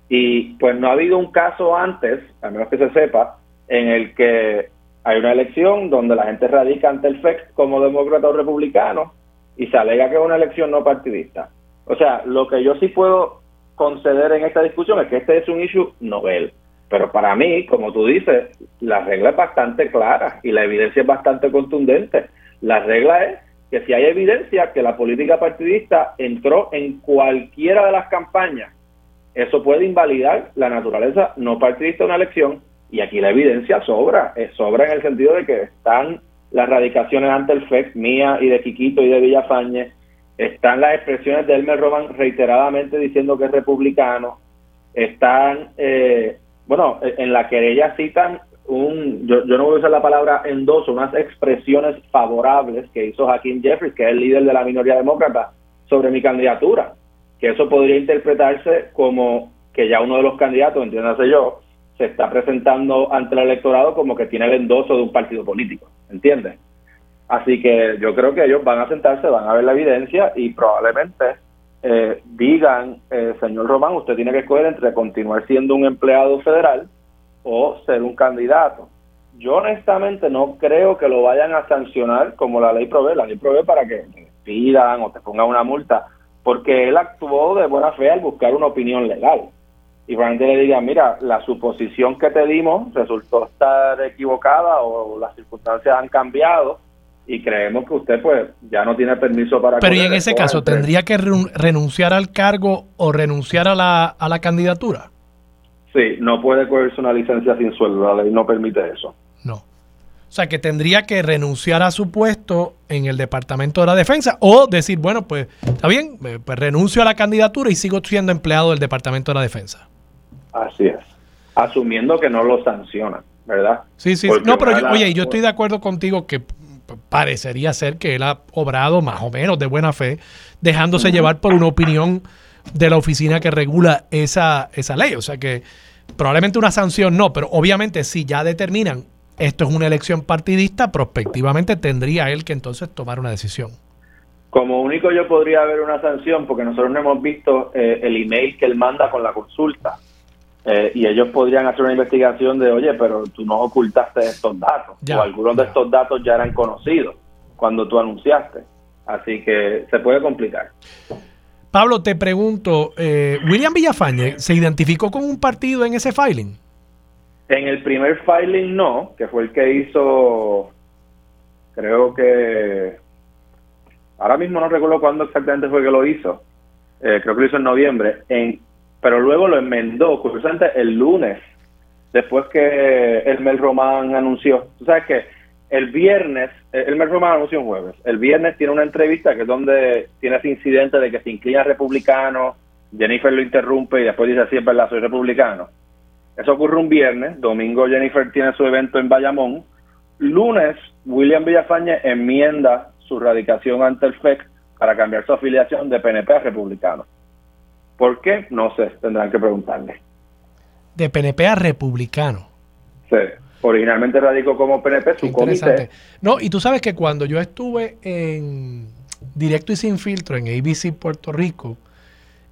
Y pues no ha habido un caso antes, a menos que se sepa, en el que hay una elección donde la gente radica ante el FEC como demócrata o republicano y se alega que es una elección no partidista. O sea, lo que yo sí puedo conceder en esta discusión es que este es un issue novel. Pero para mí, como tú dices, la regla es bastante clara y la evidencia es bastante contundente. La regla es que si hay evidencia que la política partidista entró en cualquiera de las campañas, eso puede invalidar la naturaleza no partidista de una elección y aquí la evidencia sobra, eh, sobra en el sentido de que están las radicaciones ante el FEC mía y de Quiquito y de Villafañe, están las expresiones de Elmer Roman reiteradamente diciendo que es republicano, están, eh, bueno, en la querella citan un, yo, yo no voy a usar la palabra endoso, unas expresiones favorables que hizo Hakeem Jeffries, que es el líder de la minoría demócrata, sobre mi candidatura, que eso podría interpretarse como que ya uno de los candidatos, entiéndase yo, se está presentando ante el electorado como que tiene el endoso de un partido político, ¿entiendes? Así que yo creo que ellos van a sentarse, van a ver la evidencia y probablemente eh, digan, eh, señor Román, usted tiene que escoger entre continuar siendo un empleado federal o ser un candidato. Yo honestamente no creo que lo vayan a sancionar como la ley provee. La ley provee para que te pidan o te pongan una multa, porque él actuó de buena fe al buscar una opinión legal y probablemente le diga, mira, la suposición que te dimos resultó estar equivocada o las circunstancias han cambiado y creemos que usted pues ya no tiene permiso para... Pero y en ese caso, ¿tendría que renunciar al cargo o renunciar a la, a la candidatura? Sí, no puede cogerse una licencia sin sueldo, la ley no permite eso. No. O sea, que tendría que renunciar a su puesto en el Departamento de la Defensa o decir, bueno, pues está bien, pues renuncio a la candidatura y sigo siendo empleado del Departamento de la Defensa. Así es. Asumiendo que no lo sancionan, ¿verdad? Sí, sí. no, pero oye, yo estoy de acuerdo contigo que parecería ser que él ha obrado más o menos de buena fe, dejándose llevar por una opinión de la oficina que regula esa, esa ley. O sea que probablemente una sanción no, pero obviamente si ya determinan esto es una elección partidista, prospectivamente tendría él que entonces tomar una decisión. Como único yo podría haber una sanción, porque nosotros no hemos visto eh, el email que él manda con la consulta. Eh, y ellos podrían hacer una investigación de, oye, pero tú no ocultaste estos datos, o algunos de estos datos ya eran conocidos cuando tú anunciaste. Así que se puede complicar. Pablo, te pregunto, eh, ¿William Villafañe se identificó con un partido en ese filing? En el primer filing no, que fue el que hizo, creo que, ahora mismo no recuerdo cuándo exactamente fue que lo hizo, eh, creo que lo hizo en noviembre. En pero luego lo enmendó, curiosamente, el lunes, después que el Mel Román anunció. Tú sabes que el viernes, eh, el Mel Román anunció un jueves, el viernes tiene una entrevista que es donde tiene ese incidente de que se inclina republicano, Jennifer lo interrumpe y después dice, sí, es verdad, soy republicano. Eso ocurre un viernes, domingo Jennifer tiene su evento en Bayamón, lunes William Villafañe enmienda su radicación ante el FEC para cambiar su afiliación de PNP a republicano. ¿Por qué? No sé, tendrán que preguntarle. De PNP a republicano. Sí, originalmente radicó como PNP su comité. No, y tú sabes que cuando yo estuve en Directo y Sin Filtro en ABC Puerto Rico,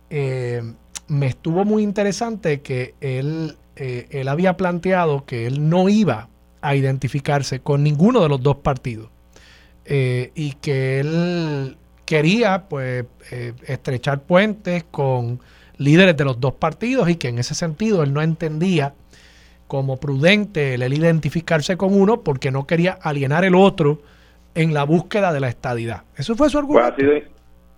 eh, me estuvo muy interesante que él, eh, él había planteado que él no iba a identificarse con ninguno de los dos partidos eh, y que él quería pues eh, estrechar puentes con líderes de los dos partidos y que en ese sentido él no entendía como prudente el identificarse con uno porque no quería alienar el otro en la búsqueda de la estadidad. Eso fue su argumento. Pues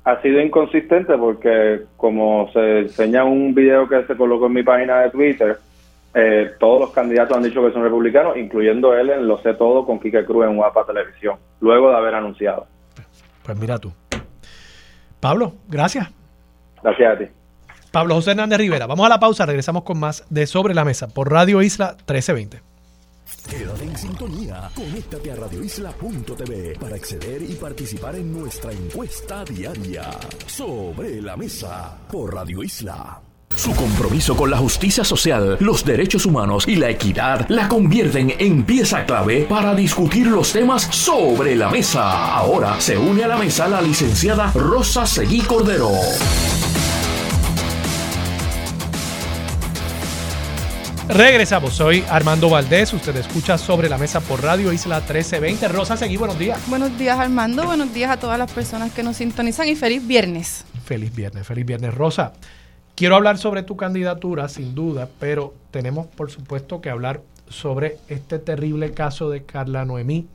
ha, sido, inconsistente porque como se enseña un video que se colocó en mi página de Twitter, eh, todos los candidatos han dicho que son republicanos, incluyendo él en Lo sé todo con Quique Cruz en Guapa Televisión, luego de haber anunciado. Pues mira tú. Pablo, gracias. Gracias a ti. Pablo José Hernández Rivera. Vamos a la pausa, regresamos con más de Sobre la Mesa por Radio Isla 1320. Quédate en sintonía. Conéctate a radioisla.tv para acceder y participar en nuestra encuesta diaria. Sobre la Mesa por Radio Isla. Su compromiso con la justicia social, los derechos humanos y la equidad la convierten en pieza clave para discutir los temas sobre la mesa. Ahora se une a la mesa la licenciada Rosa Seguí Cordero. Regresamos, soy Armando Valdés, usted escucha sobre la mesa por Radio Isla 1320. Rosa Seguí, buenos días. Buenos días Armando, buenos días a todas las personas que nos sintonizan y feliz viernes. Feliz viernes, feliz viernes Rosa. Quiero hablar sobre tu candidatura, sin duda, pero tenemos por supuesto que hablar sobre este terrible caso de Carla Noemí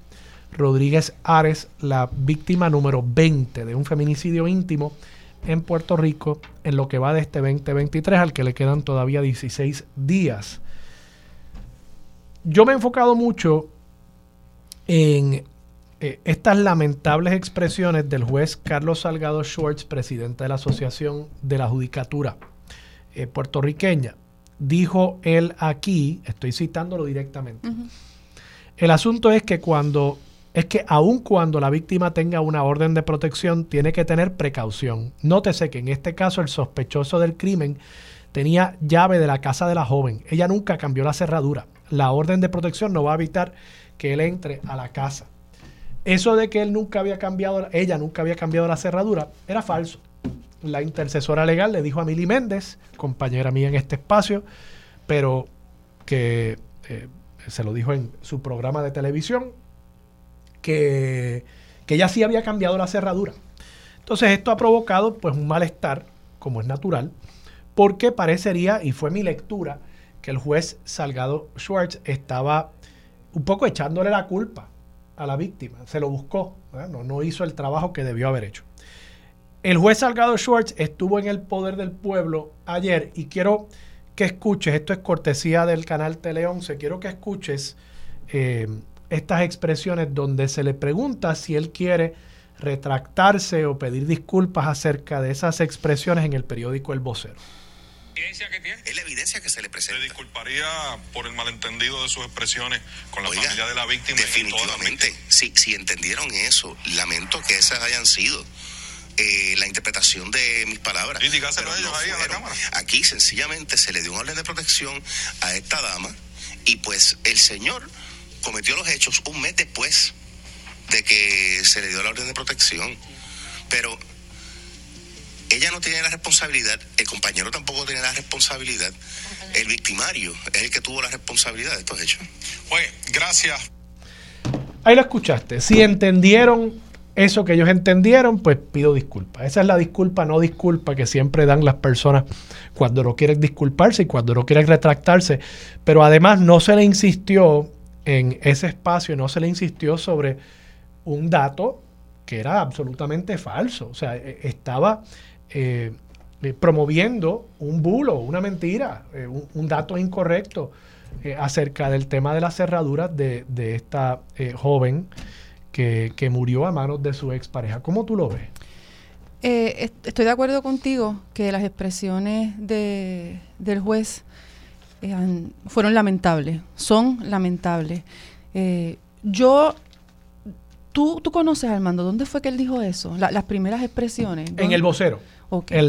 Rodríguez Ares, la víctima número 20 de un feminicidio íntimo en Puerto Rico en lo que va de este 2023 al que le quedan todavía 16 días. Yo me he enfocado mucho en eh, estas lamentables expresiones del juez Carlos Salgado Schwartz, presidente de la Asociación de la Judicatura eh, puertorriqueña. Dijo él aquí, estoy citándolo directamente, el asunto es que cuando es que aun cuando la víctima tenga una orden de protección, tiene que tener precaución. Nótese que en este caso el sospechoso del crimen tenía llave de la casa de la joven. Ella nunca cambió la cerradura. La orden de protección no va a evitar que él entre a la casa. Eso de que él nunca había cambiado, ella nunca había cambiado la cerradura, era falso. La intercesora legal le dijo a Mili Méndez, compañera mía en este espacio, pero que eh, se lo dijo en su programa de televisión, que, que ella sí había cambiado la cerradura. Entonces esto ha provocado pues un malestar, como es natural, porque parecería, y fue mi lectura, que el juez Salgado Schwartz estaba un poco echándole la culpa a la víctima, se lo buscó, no, no hizo el trabajo que debió haber hecho. El juez Salgado Schwartz estuvo en el poder del pueblo ayer y quiero que escuches, esto es cortesía del canal Tele 11, quiero que escuches eh, estas expresiones donde se le pregunta si él quiere retractarse o pedir disculpas acerca de esas expresiones en el periódico El Vocero. Que tiene? Es la evidencia que se le presenta. ¿Se disculparía por el malentendido de sus expresiones con la familia de la víctima? Definitivamente. si, si entendieron eso, lamento que esas hayan sido. Eh, la interpretación de mis palabras. Y ellos ahí a la cámara. Aquí sencillamente se le dio un orden de protección a esta dama y pues el señor cometió los hechos un mes después de que se le dio la orden de protección. Pero ella no tiene la responsabilidad, el compañero tampoco tiene la responsabilidad, el victimario es el que tuvo la responsabilidad de estos hechos. Oye, gracias. Ahí lo escuchaste. Si entendieron eso que ellos entendieron, pues pido disculpas. Esa es la disculpa, no disculpa que siempre dan las personas cuando no quieren disculparse y cuando no quieren retractarse. Pero además no se le insistió en ese espacio no se le insistió sobre un dato que era absolutamente falso. O sea, e, estaba eh, eh, promoviendo un bulo, una mentira, eh, un, dato incorrecto acerca del tema de las cerraduras de, esta joven que, que, murió a manos de su expareja. ¿Cómo tú lo ves? estoy de acuerdo contigo que las expresiones de, del juez fueron lamentables, son lamentables. Eh, yo, tú, tú conoces a Armando, ¿dónde fue que él dijo eso? las primeras expresiones. En el vocero.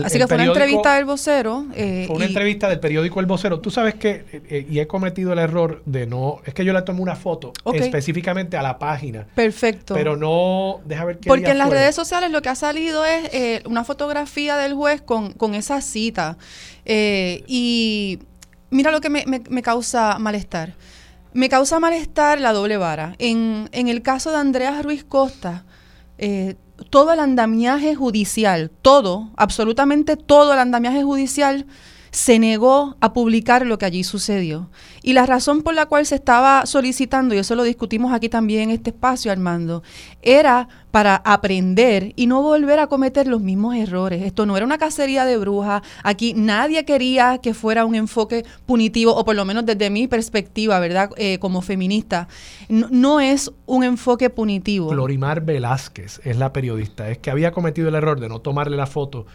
Así que fue una entrevista del vocero. Eh, fue una entrevista del periódico El Vocero. Tú sabes que, eh, y he cometido el error de no, es que yo le tomé una foto específicamente a la página. Perfecto. Pero no, deja ver qué Porque en las redes sociales lo que ha salido es una fotografía del juez con, con esa cita. y mira lo que me, causa malestar. Me causa malestar la doble vara. En, el caso de Andrea Ruiz Costa, eh, todo el andamiaje judicial, todo, absolutamente todo el andamiaje judicial se negó a publicar lo que allí sucedió. Y la razón por la cual se estaba solicitando, y eso lo discutimos aquí también en este espacio, Armando, era para aprender y no volver a cometer los mismos errores. Esto no era una cacería de brujas. Aquí nadie quería que fuera un enfoque punitivo, o por lo menos desde mi perspectiva, ¿verdad? Eh, como feminista, no, no, es un enfoque punitivo. Florimar Velázquez es la periodista. Es que había cometido el error de no tomarle la foto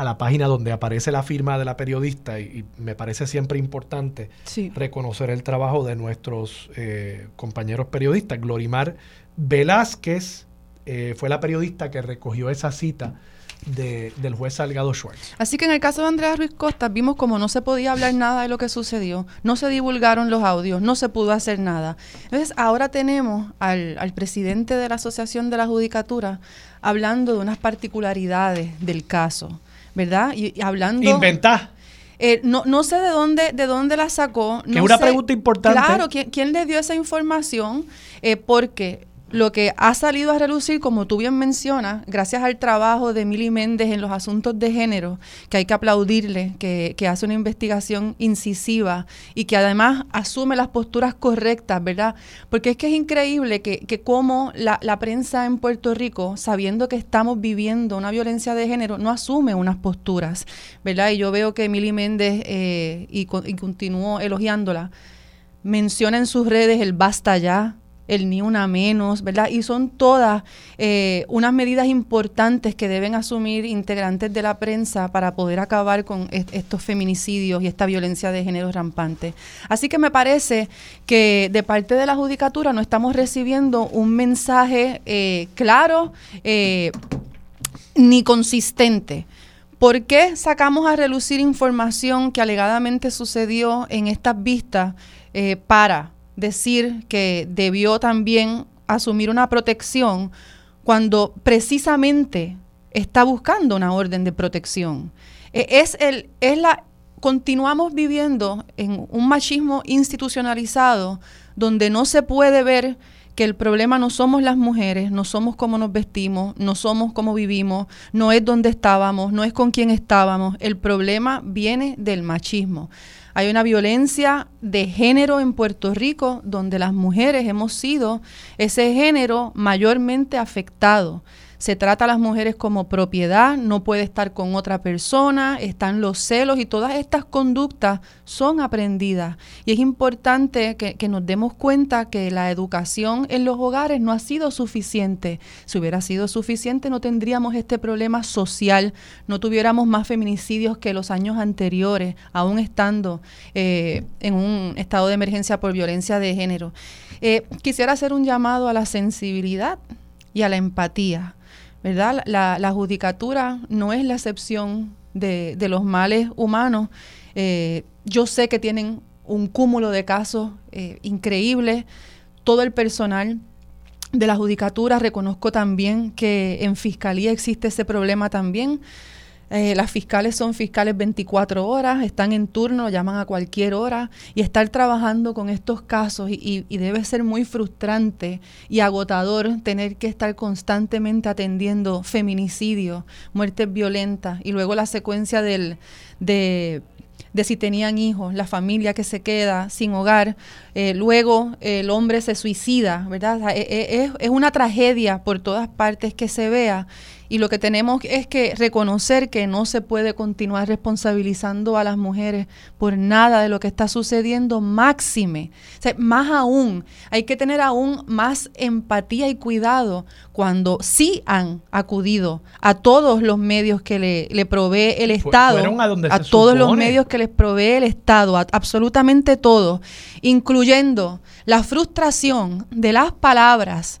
a la página donde aparece la firma de la periodista y, me parece siempre importante reconocer el trabajo de nuestros eh, compañeros periodistas. Glorimar Velázquez eh, fue la periodista que recogió esa cita del juez Salgado Schwartz. Así que en el caso de Andrea Ruiz Costa vimos como no se podía hablar nada de lo que sucedió, no se divulgaron los audios, no se pudo hacer nada. Entonces ahora tenemos al, al presidente de la Asociación de la Judicatura hablando de unas particularidades del caso. ¿Verdad? Y, hablando... Inventar. Eh, no, no sé de dónde, de dónde la sacó. que es una pregunta importante. Claro, ¿quién, le dio esa información? Eh, porque lo que ha salido a relucir, como tú bien mencionas, gracias al trabajo de Mili Méndez en los asuntos de género, que hay que aplaudirle, que, hace una investigación incisiva y que además asume las posturas correctas, ¿verdad? Porque es que es increíble que, como la, prensa en Puerto Rico, sabiendo que estamos viviendo una violencia de género, no asume unas posturas, ¿verdad? Y yo veo que Mili Méndez, eh, y, y continúo elogiándola, menciona en sus redes el basta ya, el ni una menos, ¿verdad? Y son todas eh, unas medidas importantes que deben asumir integrantes de la prensa para poder acabar con estos feminicidios y esta violencia de género rampante. Así que me parece que de parte de la judicatura no estamos recibiendo un mensaje eh, claro eh, ni consistente. ¿Por qué sacamos a relucir información que alegadamente sucedió en estas vistas para decir que debió también asumir una protección cuando precisamente está buscando una orden de protección. E, es, el, es la, continuamos viviendo en un machismo institucionalizado donde no se puede ver que el problema no somos las mujeres, no somos cómo nos vestimos, no somos cómo vivimos, no es donde estábamos, no es con quién estábamos, el problema viene del machismo. Hay una violencia de género en Puerto Rico donde las mujeres hemos sido ese género mayormente afectado se trata a las mujeres como propiedad, no puede estar con otra persona, están los celos y todas estas conductas son aprendidas. Y es importante que, nos demos cuenta que la educación en los hogares no ha sido suficiente. Si hubiera sido suficiente no tendríamos este problema social, no tuviéramos más feminicidios que los años anteriores, aún estando eh, en un estado de emergencia por violencia de género. Eh, quisiera hacer un llamado a la sensibilidad y a la empatía. ¿Verdad? La, judicatura no es la excepción de, los males humanos. Eh, yo sé que tienen un cúmulo de casos eh, increíbles. Todo el personal de la judicatura reconozco también que en fiscalía existe ese problema también. Eh, las fiscales son fiscales 24 horas, están en turno, llaman a cualquier hora. Y estar trabajando con estos casos y, debe ser muy frustrante y agotador tener que estar constantemente atendiendo feminicidios, muertes violentas y luego la secuencia del, de de si tenían hijos, la familia que se queda sin hogar, eh, luego el hombre se suicida, ¿verdad? E, e, es, es, una tragedia por todas partes que se vea y lo que tenemos es que reconocer que no se puede continuar responsabilizando a las mujeres por nada de lo que está sucediendo, máxime. más aún, hay que tener aún más empatía y cuidado cuando sí han acudido a todos los medios que le, provee el Estado, a, todos los medios que les provee el Estado, absolutamente todos, incluyendo la frustración de las palabras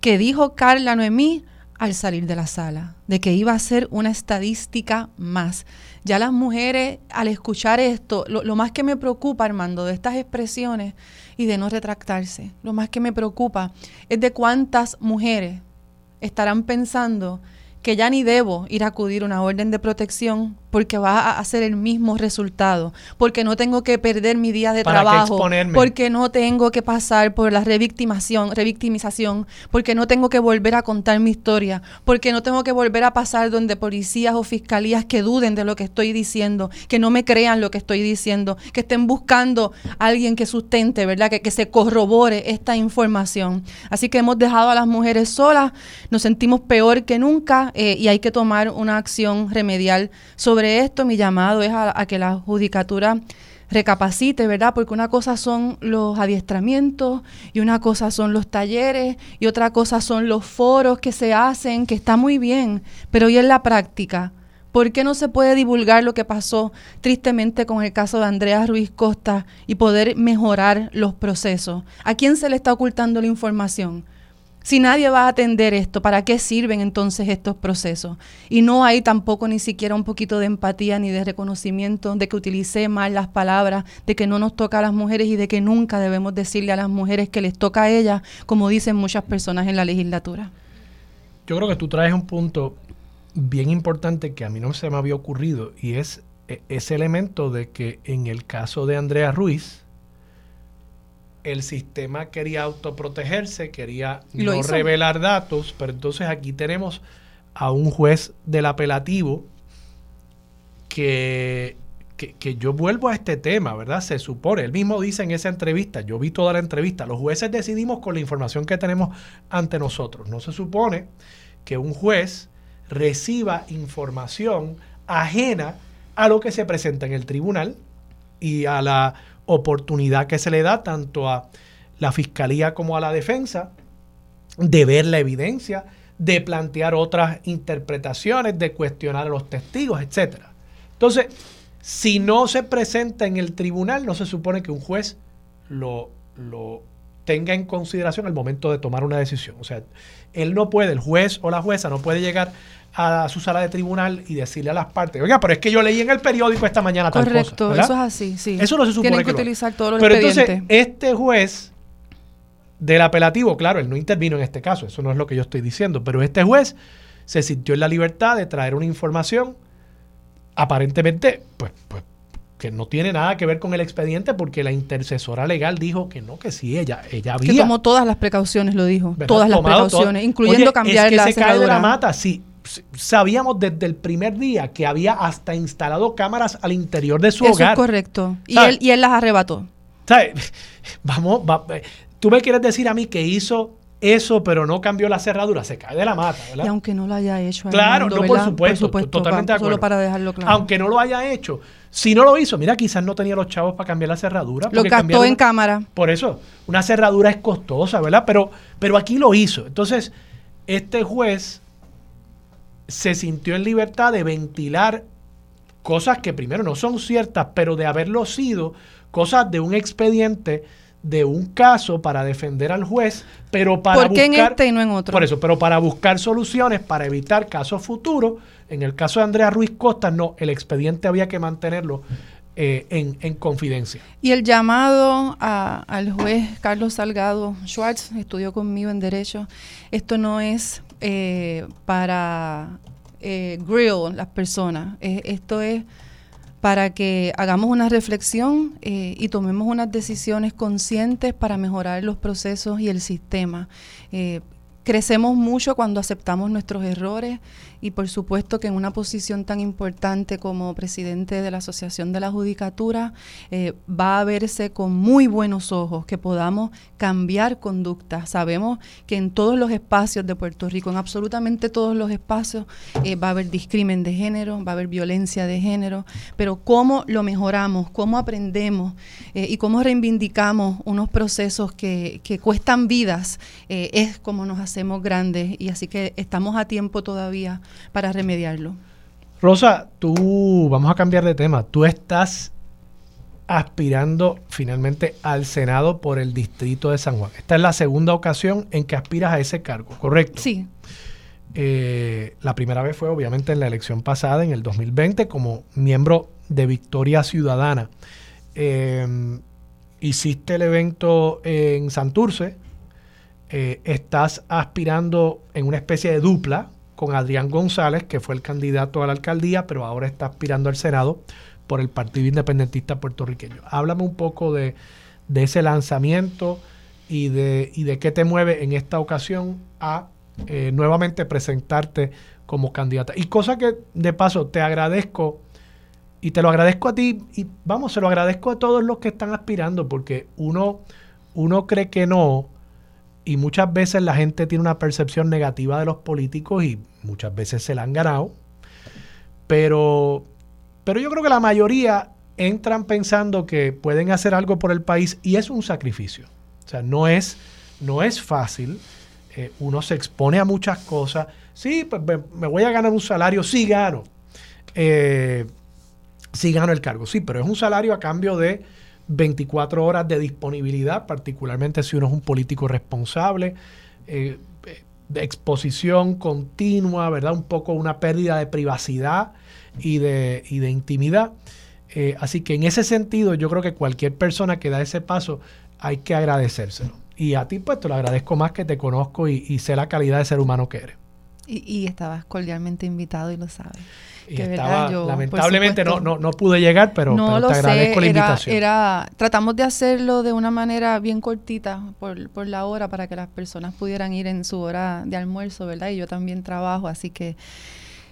que dijo Carla Noemí al salir de la sala, de que iba a ser una estadística más. Ya las mujeres, al escuchar esto, lo, más que me preocupa, Armando, de estas expresiones y de no retractarse, lo más que me preocupa es de cuántas mujeres estarán pensando que ya ni debo ir a acudir a una orden de protección porque va a hacer el mismo resultado, porque no tengo que perder mi día de trabajo, porque no tengo que pasar por la revictimación, revictimización, porque no tengo que volver a contar mi historia, porque no tengo que volver a pasar donde policías o fiscalías que duden de lo que estoy diciendo, que no me crean lo que estoy diciendo, que estén buscando a alguien que sustente, ¿verdad? Que, que se corrobore esta información. Así que hemos dejado a las mujeres solas, nos sentimos peor que nunca eh, y hay que tomar una acción remedial sobre esto mi llamado es a, que la judicatura recapacite, ¿verdad? Porque una cosa son los adiestramientos y una cosa son los talleres y otra cosa son los foros que se hacen, que está muy bien, pero ¿y en la práctica? ¿Por qué no se puede divulgar lo que pasó tristemente con el caso de Andrea Ruiz Costa y poder mejorar los procesos? ¿A quién se le está ocultando la información? Si nadie va a atender esto, ¿para qué sirven entonces estos procesos? Y no hay tampoco ni siquiera un poquito de empatía ni de reconocimiento de que utilicé mal las palabras, de que no nos toca a las mujeres y de que nunca debemos decirle a las mujeres que les toca a ellas, como dicen muchas personas en la legislatura. Yo creo que tú traes un punto bien importante que a mí no se me había ocurrido y es e, ese elemento de que en el caso de Andrea Ruiz, el sistema quería autoprotegerse, quería no revelar datos, pero entonces aquí tenemos a un juez del apelativo que, que, yo vuelvo a este tema, ¿verdad? Se supone, él mismo dice en esa entrevista, yo vi toda la entrevista, los jueces decidimos con la información que tenemos ante nosotros. No se supone que un juez reciba información ajena a lo que se presenta en el tribunal y a la oportunidad que se le da tanto a la fiscalía como a la defensa de ver la evidencia, de plantear otras interpretaciones, de cuestionar a los testigos, etc. Entonces, si no se presenta en el tribunal, no se supone que un juez lo, lo tenga en consideración al momento de tomar una decisión. O sea, él no puede, el juez o la jueza no puede llegar a su sala de tribunal y decirle a las partes, oiga, pero es que yo leí en el periódico esta mañana tal Correcto, eso es así, sí. Eso no se supone Tienen que, utilizar todos los Pero entonces, este juez del apelativo, claro, él no intervino en este caso, eso no es lo que yo estoy diciendo, pero este juez se sintió en la libertad de traer una información aparentemente, pues, pues que no tiene nada que ver con el expediente porque la intercesora legal dijo que no, que sí, ella, ella había. Que tomó todas las precauciones, lo dijo. Todas las precauciones, incluyendo cambiar es que se cae de la mata, sí sabíamos desde el primer día que había hasta instalado cámaras al interior de su hogar. Eso es correcto. Y él, y él las arrebató. Vamos, eh, tú me quieres decir a mí que hizo eso, pero no cambió la cerradura, se cae de la mata, ¿verdad? Y aunque no lo haya hecho. Claro, no, por supuesto, totalmente de acuerdo. Solo para dejarlo claro. Aunque no lo haya hecho. Si no lo hizo, mira, quizás no tenía los chavos para cambiar la cerradura. Lo gastó en cámara. Por eso, una cerradura es costosa, ¿verdad? Pero, pero aquí lo hizo. Entonces, este juez se sintió en libertad de ventilar cosas que primero no son ciertas, pero de haberlo sido, cosas de un expediente, de un caso para defender al juez, pero para ¿Por qué en este y no en otro? Por eso, pero para buscar soluciones, para evitar casos futuros. En el caso de Andrea Ruiz Costa, no, el expediente había que mantenerlo eh, en, en, confidencia. Y el llamado al juez Carlos Salgado Schwartz, estudió conmigo en Derecho, esto no es eh, para eh, grill las personas. Esto es para que hagamos una reflexión eh, y tomemos unas decisiones conscientes para mejorar los procesos y el sistema. crecemos mucho cuando aceptamos nuestros errores y por supuesto que en una posición tan importante como presidente de la Asociación de la Judicatura eh, va a verse con muy buenos ojos que podamos cambiar conducta. Sabemos que en todos los espacios de Puerto Rico, en absolutamente todos los espacios, eh, va a haber discrimen de género, va a haber violencia de género, pero cómo lo mejoramos, cómo aprendemos eh, y cómo reivindicamos unos procesos que, que cuestan vidas es como nos hacemos grandes y así que estamos a tiempo todavía para remediarlo. Rosa, tú, vamos a cambiar de tema, tú estás aspirando finalmente al Senado por el Distrito de San Juan. Esta es la segunda ocasión en que aspiras a ese cargo, ¿correcto? Sí. Eh, la primera vez fue obviamente en la elección pasada, en el 2020, como miembro de Victoria Ciudadana. Em, hiciste el evento en Santurce, eh, estás aspirando en una especie de dupla con Adrián González, que fue el candidato a la alcaldía, pero ahora está aspirando al Senado por el Partido Independentista Puertorriqueño. Háblame un poco de, ese lanzamiento y de, qué te mueve en esta ocasión a eh, nuevamente presentarte como candidata. Y cosa que de paso te agradezco y te lo agradezco a ti y vamos, se lo agradezco a todos los que están aspirando porque uno, uno cree que no, y muchas veces la gente tiene una percepción negativa de los políticos y muchas veces se la han ganado. Pero, pero yo creo que la mayoría entran pensando que pueden hacer algo por el país y es un sacrificio. O sea, no es, no es fácil. Eh, uno se expone a muchas cosas. Sí, pues me, voy a ganar un salario, sí gano. Eh, sí gano el cargo, sí, pero es un salario a cambio de 24 horas de disponibilidad, particularmente si uno es un político responsable, eh, de exposición continua, ¿verdad? Un poco una pérdida de privacidad y de, y de intimidad. Eh, así que en ese sentido yo creo que cualquier persona que da ese paso hay que agradecérselo. Y a ti pues te lo agradezco más que te conozco y, sé la calidad de ser humano que eres. Y, y estabas cordialmente invitado y lo sabes. Lamentablemente no, no, no, pude llegar, pero, te agradezco la invitación. Era, tratamos de hacerlo de una manera bien cortita por, por la hora para que las personas pudieran ir en su hora de almuerzo, ¿verdad? Y yo también trabajo, así que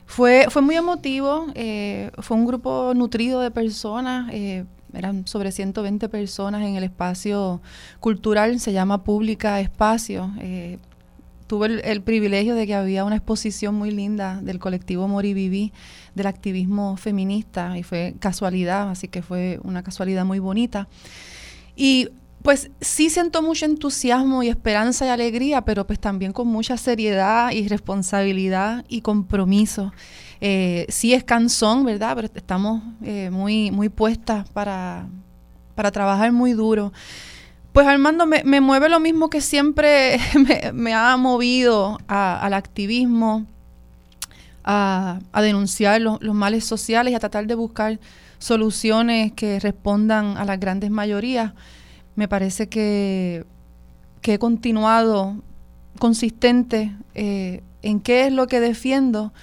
fue, fue muy emotivo, eh, fue un grupo nutrido de personas, eh, eran sobre 120 personas en el espacio cultural, se llama Pública Espacio. Eh, tuve el, privilegio de que había una exposición muy linda del colectivo Mori del activismo feminista, y fue casualidad, así que fue una casualidad muy bonita. Y pues sí siento mucho entusiasmo y esperanza y alegría, pero pues también con mucha seriedad y responsabilidad y compromiso. Eh, sí es cansón, ¿verdad? Pero estamos eh, muy, muy puestas para, para trabajar muy duro. Pues Armando, me, mueve lo mismo que siempre me, ha movido al activismo, a, denunciar los, los, males sociales y a tratar de buscar soluciones que respondan a las grandes mayorías me parece que, he continuado consistente eh, en qué es lo que defiendo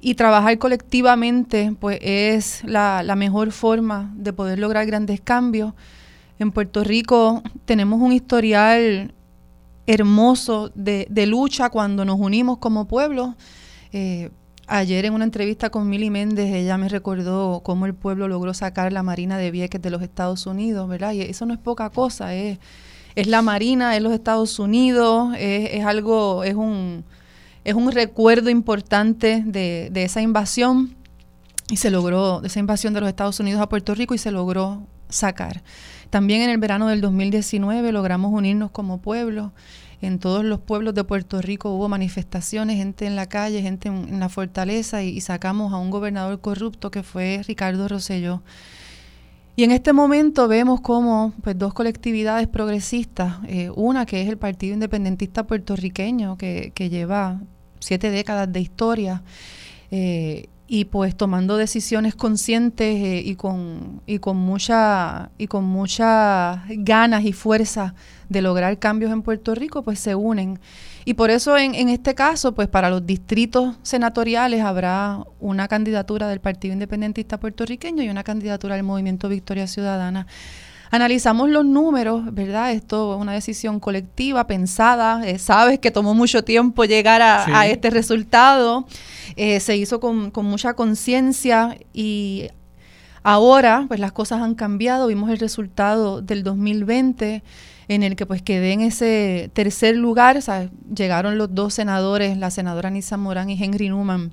y trabajar colectivamente pues es la, mejor forma de poder lograr grandes cambios. En Puerto Rico tenemos un historial hermoso de, lucha cuando nos unimos como pueblo. Eh, ayer en una entrevista con Milly Méndez, ella me recordó cómo el pueblo logró sacar la Marina de Vieques de los Estados Unidos, ¿verdad? Y eso no es poca cosa, es, es la Marina de los Estados Unidos, es, algo, es un, es un recuerdo importante de, de esa invasión y se logró, de esa invasión de los Estados Unidos a Puerto Rico y se logró sacar. También en el verano del 2019 logramos unirnos como pueblo en todos los pueblos de Puerto Rico hubo manifestaciones, gente en la calle, gente en, la fortaleza y, sacamos a un gobernador corrupto que fue Ricardo Rosselló. Y en este momento vemos como pues, dos colectividades progresistas, eh, una que es el Partido Independentista Puertorriqueño, que, lleva siete décadas de historia, eh, y pues tomando decisiones conscientes eh, y con y con mucha y con muchas ganas y fuerza de lograr cambios en Puerto Rico pues se unen. Y por eso en, en este caso pues para los distritos senatoriales habrá una candidatura del Partido Independentista puertorriqueño y una candidatura del Movimiento Victoria Ciudadana analizamos los números, ¿verdad? Esto es una decisión colectiva, pensada. Eh, sabes que tomó mucho tiempo llegar a, este resultado. Eh, se hizo con, mucha conciencia y ahora, pues las cosas han cambiado. Vimos el resultado del 2020 en el que pues quedé en ese tercer lugar. llegaron los dos senadores, la senadora Nisa Morán y Henry Newman,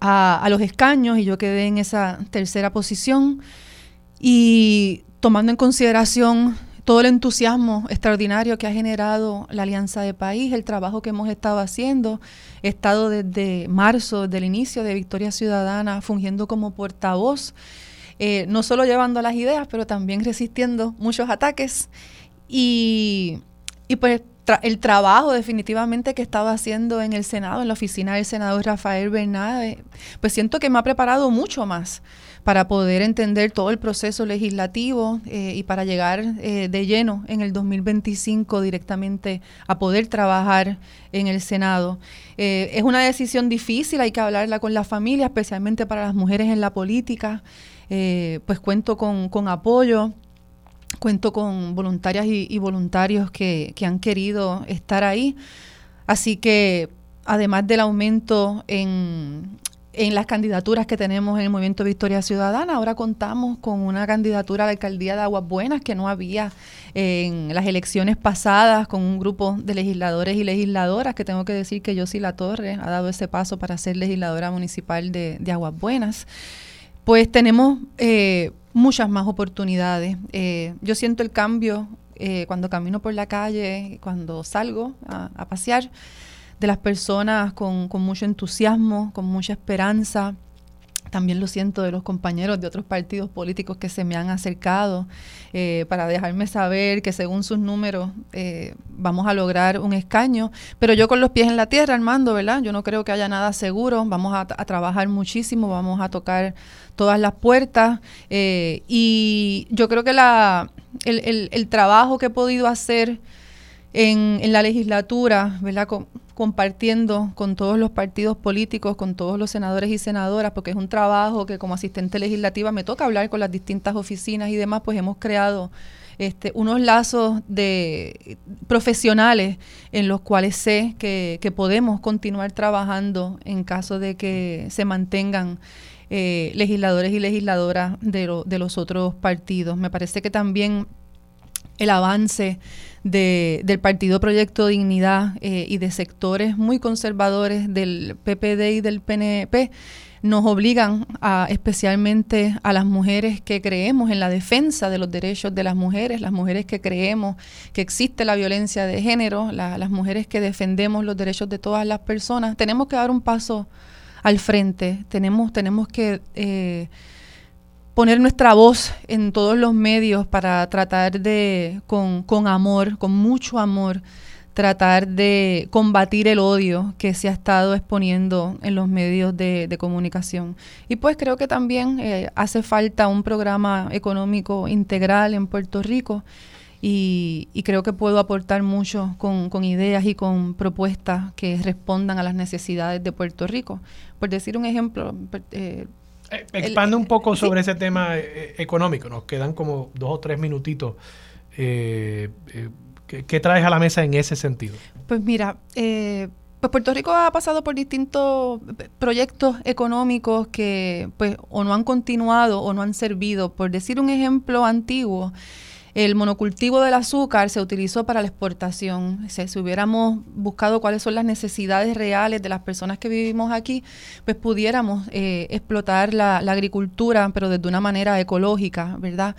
a, a los escaños y yo quedé en esa tercera posición. Y tomando en consideración todo el entusiasmo extraordinario que ha generado la Alianza de País, el trabajo que hemos estado haciendo. He estado desde marzo, desde el inicio de Victoria Ciudadana, fungiendo como portavoz, eh, no solo llevando las ideas, pero también resistiendo muchos ataques. Y, y pues el trabajo definitivamente que estaba haciendo en el Senado, en la oficina del senador Rafael Bernabe, pues siento que me ha preparado mucho más para poder entender todo el proceso legislativo eh, y para llegar eh, de lleno en el 2025 directamente a poder trabajar en el Senado. Eh, es una decisión difícil, hay que hablarla con la familia, especialmente para las mujeres en la política. pues cuento con, apoyo cuento con voluntarias y, voluntarios que, que, han querido estar ahí. Así que además del aumento en, en las candidaturas que tenemos en el Movimiento Victoria Ciudadana. Ahora contamos con una candidatura a la alcaldía de Aguas Buenas que no había en las elecciones pasadas, con un grupo de legisladores y legisladoras, que tengo que decir que Yossi La Torre ha dado ese paso para ser legisladora municipal de, Aguas Buenas. Pues tenemos eh, muchas más oportunidades. Eh, yo siento el cambio eh, cuando camino por la calle, cuando salgo a pasear de las personas con, mucho entusiasmo, con mucha esperanza. También lo siento de los compañeros de otros partidos políticos que se me han acercado eh, para dejarme saber que según sus números eh, vamos a lograr un escaño. Pero yo con los pies en la tierra, Armando, ¿verdad? Yo no creo que haya nada seguro. Vamos a, trabajar muchísimo, vamos a tocar todas las puertas. Eh, y yo creo que el, trabajo que he podido hacer en la legislatura, ¿verdad? Compartiendo con todos los partidos políticos, con todos los senadores y senadoras, porque es un trabajo que como asistente legislativa me toca hablar con las distintas oficinas y demás, pues hemos creado este, unos lazos de profesionales en los cuales sé que, podemos continuar trabajando en caso de que se mantengan eh, legisladores y legisladoras de, de los otros partidos. Me parece que también el avance de, del Partido Proyecto Dignidad eh, y de sectores muy conservadores del PPD y del PNP nos obligan a, especialmente a las mujeres que creemos en la defensa de los derechos de las mujeres, las mujeres que creemos que existe la violencia de género, las mujeres que defendemos los derechos de todas las personas, tenemos que dar un paso al frente, tenemos, tenemos que eh, poner nuestra voz en todos los medios para tratar de, con, con amor, con mucho amor, tratar de combatir el odio que se ha estado exponiendo en los medios de, comunicación. Y pues creo que también eh, hace falta un programa económico integral en Puerto Rico y, creo que puedo aportar mucho con, ideas y con propuestas que respondan a las necesidades de Puerto Rico. Por decir un ejemplo, eh, eh, expande un poco sobre ese tema económico. Nos quedan como dos o tres minutitos. Eh, ¿Qué, traes a la mesa en ese sentido? Pues mira, eh, pues Puerto Rico ha pasado por distintos proyectos económicos que pues o no han continuado o no han servido. Por decir un ejemplo antiguo, el monocultivo del azúcar se utilizó para la exportación. Si, hubiéramos buscado cuáles son las necesidades reales de las personas que vivimos aquí, pues pudiéramos eh, explotar la, la agricultura, pero desde una manera ecológica, ¿verdad?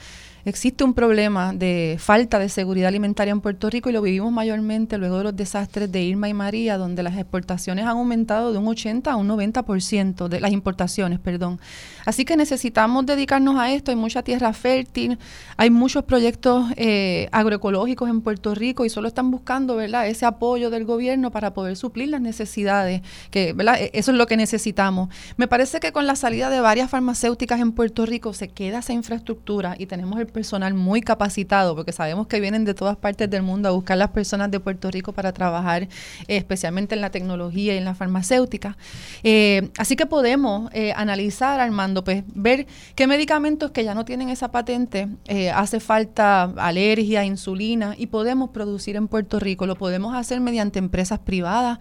Existe un problema de falta de seguridad alimentaria en Puerto Rico y lo vivimos mayormente luego de los desastres de Irma y María, donde las exportaciones han aumentado de un 80 a un 90% de las importaciones, perdón. Así que necesitamos dedicarnos a esto. Hay mucha tierra fértil, hay muchos proyectos eh, agroecológicos en Puerto Rico y solo están buscando, ¿verdad? Ese apoyo del gobierno para poder suplir las necesidades, que. E, eso es lo que necesitamos. Me parece que con la salida de varias farmacéuticas en Puerto Rico se queda esa infraestructura y tenemos el personal muy capacitado, porque sabemos que vienen de todas partes del mundo a buscar las personas de Puerto Rico para trabajar, eh, especialmente en la tecnología y en la farmacéutica. Eh, así que podemos analizar, Armando, pues ver qué medicamentos que ya no tienen esa patente hace falta alergia, insulina, y podemos producir en Puerto Rico. Lo podemos hacer mediante empresas privadas,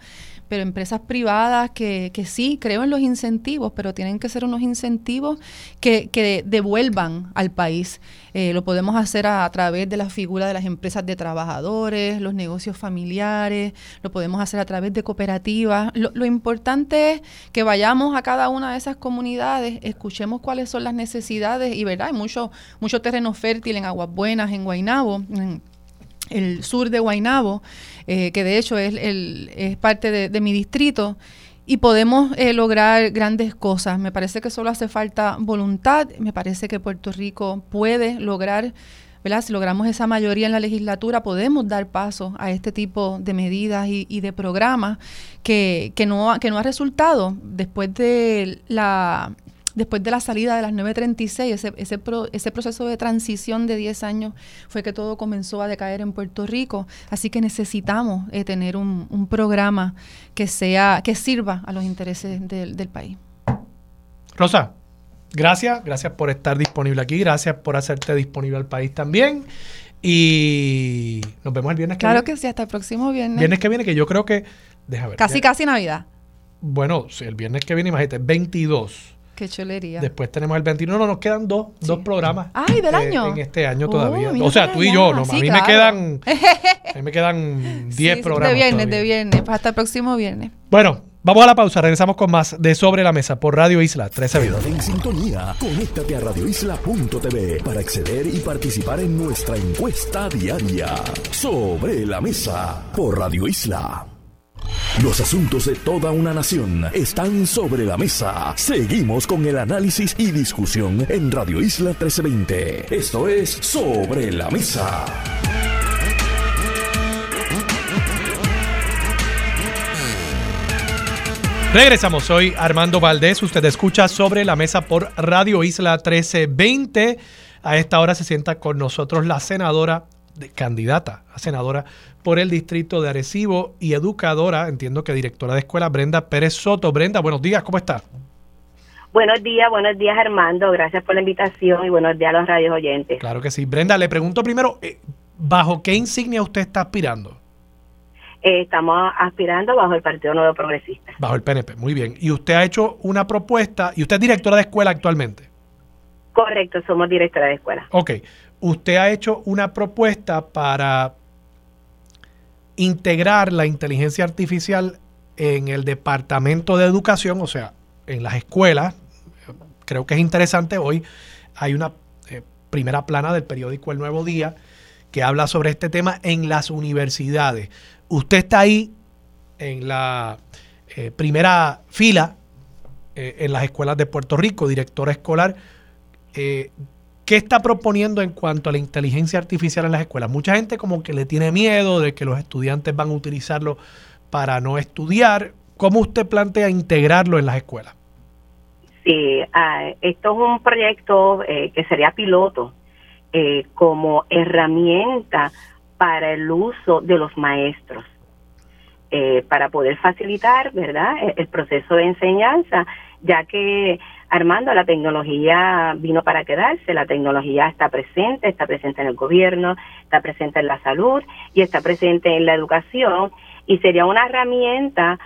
pero empresas privadas que, que sí, creo en los incentivos, pero tienen que ser unos incentivos que, que devuelvan al país. Eh, lo podemos hacer a, través de la figura de las empresas de trabajadores, los negocios familiares, lo podemos hacer a través de cooperativas. Lo, importante es que vayamos a cada una de esas comunidades, escuchemos cuáles son las necesidades y, ¿verdad? Hay mucho, mucho terreno fértil en Aguas Buenas, en Guaynabo, en, el sur de Guaynabo, eh, que de hecho es, el, es parte de, mi distrito, y podemos eh, lograr grandes cosas. Me parece que solo hace falta voluntad, me parece que Puerto Rico puede lograr, ¿verdad? Si logramos esa mayoría en la legislatura, podemos dar paso a este tipo de medidas y, y de programas que, que, no, que no ha resultado después de la después de la salida de las 936, ese, ese, ese proceso de transición de 10 años fue que todo comenzó a decaer en Puerto Rico. Así que necesitamos eh, tener un, un, programa que, sea, que sirva a los intereses del, del país. Rosa, gracias, gracias por estar disponible aquí, gracias por hacerte disponible al país también. Y nos vemos el viernes que viene. Claro que sí, hasta el próximo viernes. Viernes que viene, que yo creo que. Deja ver. Casi, casi Navidad. Bueno, sí, el viernes que viene, imagínate, 22. Qué chulería. Después tenemos el 21. No, nos quedan dos, dos programas. ¡Ay, del eh, año! En este año todavía. O sea, tú y yo. No, a mí me quedan. a mí me quedan 10 programas. De viernes, de viernes. Pues hasta el próximo viernes. Bueno, Vamos a la pausa, regresamos con más de Sobre la Mesa por Radio Isla 13 Quédate en sintonía, conéctate a radioisla.tv para acceder y participar en nuestra encuesta diaria. Sobre la Mesa por Radio Isla. Los asuntos de toda una nación están sobre la mesa. Seguimos con el análisis y discusión en Radio Isla 1320. Esto es Sobre la Mesa. Regresamos, soy Armando Valdés, usted escucha sobre la mesa por Radio Isla 1320. A esta hora se sienta con nosotros la senadora, candidata a senadora por el distrito de Arecibo y educadora, entiendo que directora de escuela, Brenda Pérez Soto. Brenda, buenos días, ¿cómo está? Buenos días, buenos días Armando, gracias por la invitación y buenos días a los radios oyentes. Claro que sí. Brenda, le pregunto primero, eh, ¿bajo qué insignia usted está aspirando? Eh, estamos aspirando bajo el Partido Nuevo Progresista. Bajo el PNP, muy bien. Y usted ha hecho una propuesta, y usted es directora de escuela actualmente. Correcto, somos directora de escuela. Ok, usted ha hecho una propuesta para integrar la inteligencia artificial en el Departamento de Educación, o sea, en las escuelas. Creo que es interesante hoy. Hay una eh, primera plana del periódico El Nuevo Día que habla sobre este tema en las universidades. Usted está ahí en la eh, primera fila eh, en las escuelas de Puerto Rico, directora escolar. ¿Qué está proponiendo en cuanto a la inteligencia artificial en las escuelas? Mucha gente como que le tiene miedo de que los estudiantes van a utilizarlo para no estudiar. ¿Cómo usted plantea integrarlo en las escuelas? Sí, ah, esto es un proyecto eh, que sería piloto eh, como herramienta para el uso de los maestros, eh, para poder facilitar, ¿verdad?, e-, el, proceso de enseñanza, ya que Armando, la tecnología vino para quedarse, la tecnología está presente, está presente en el gobierno, está presente en la salud y está presente en la educación y sería una herramienta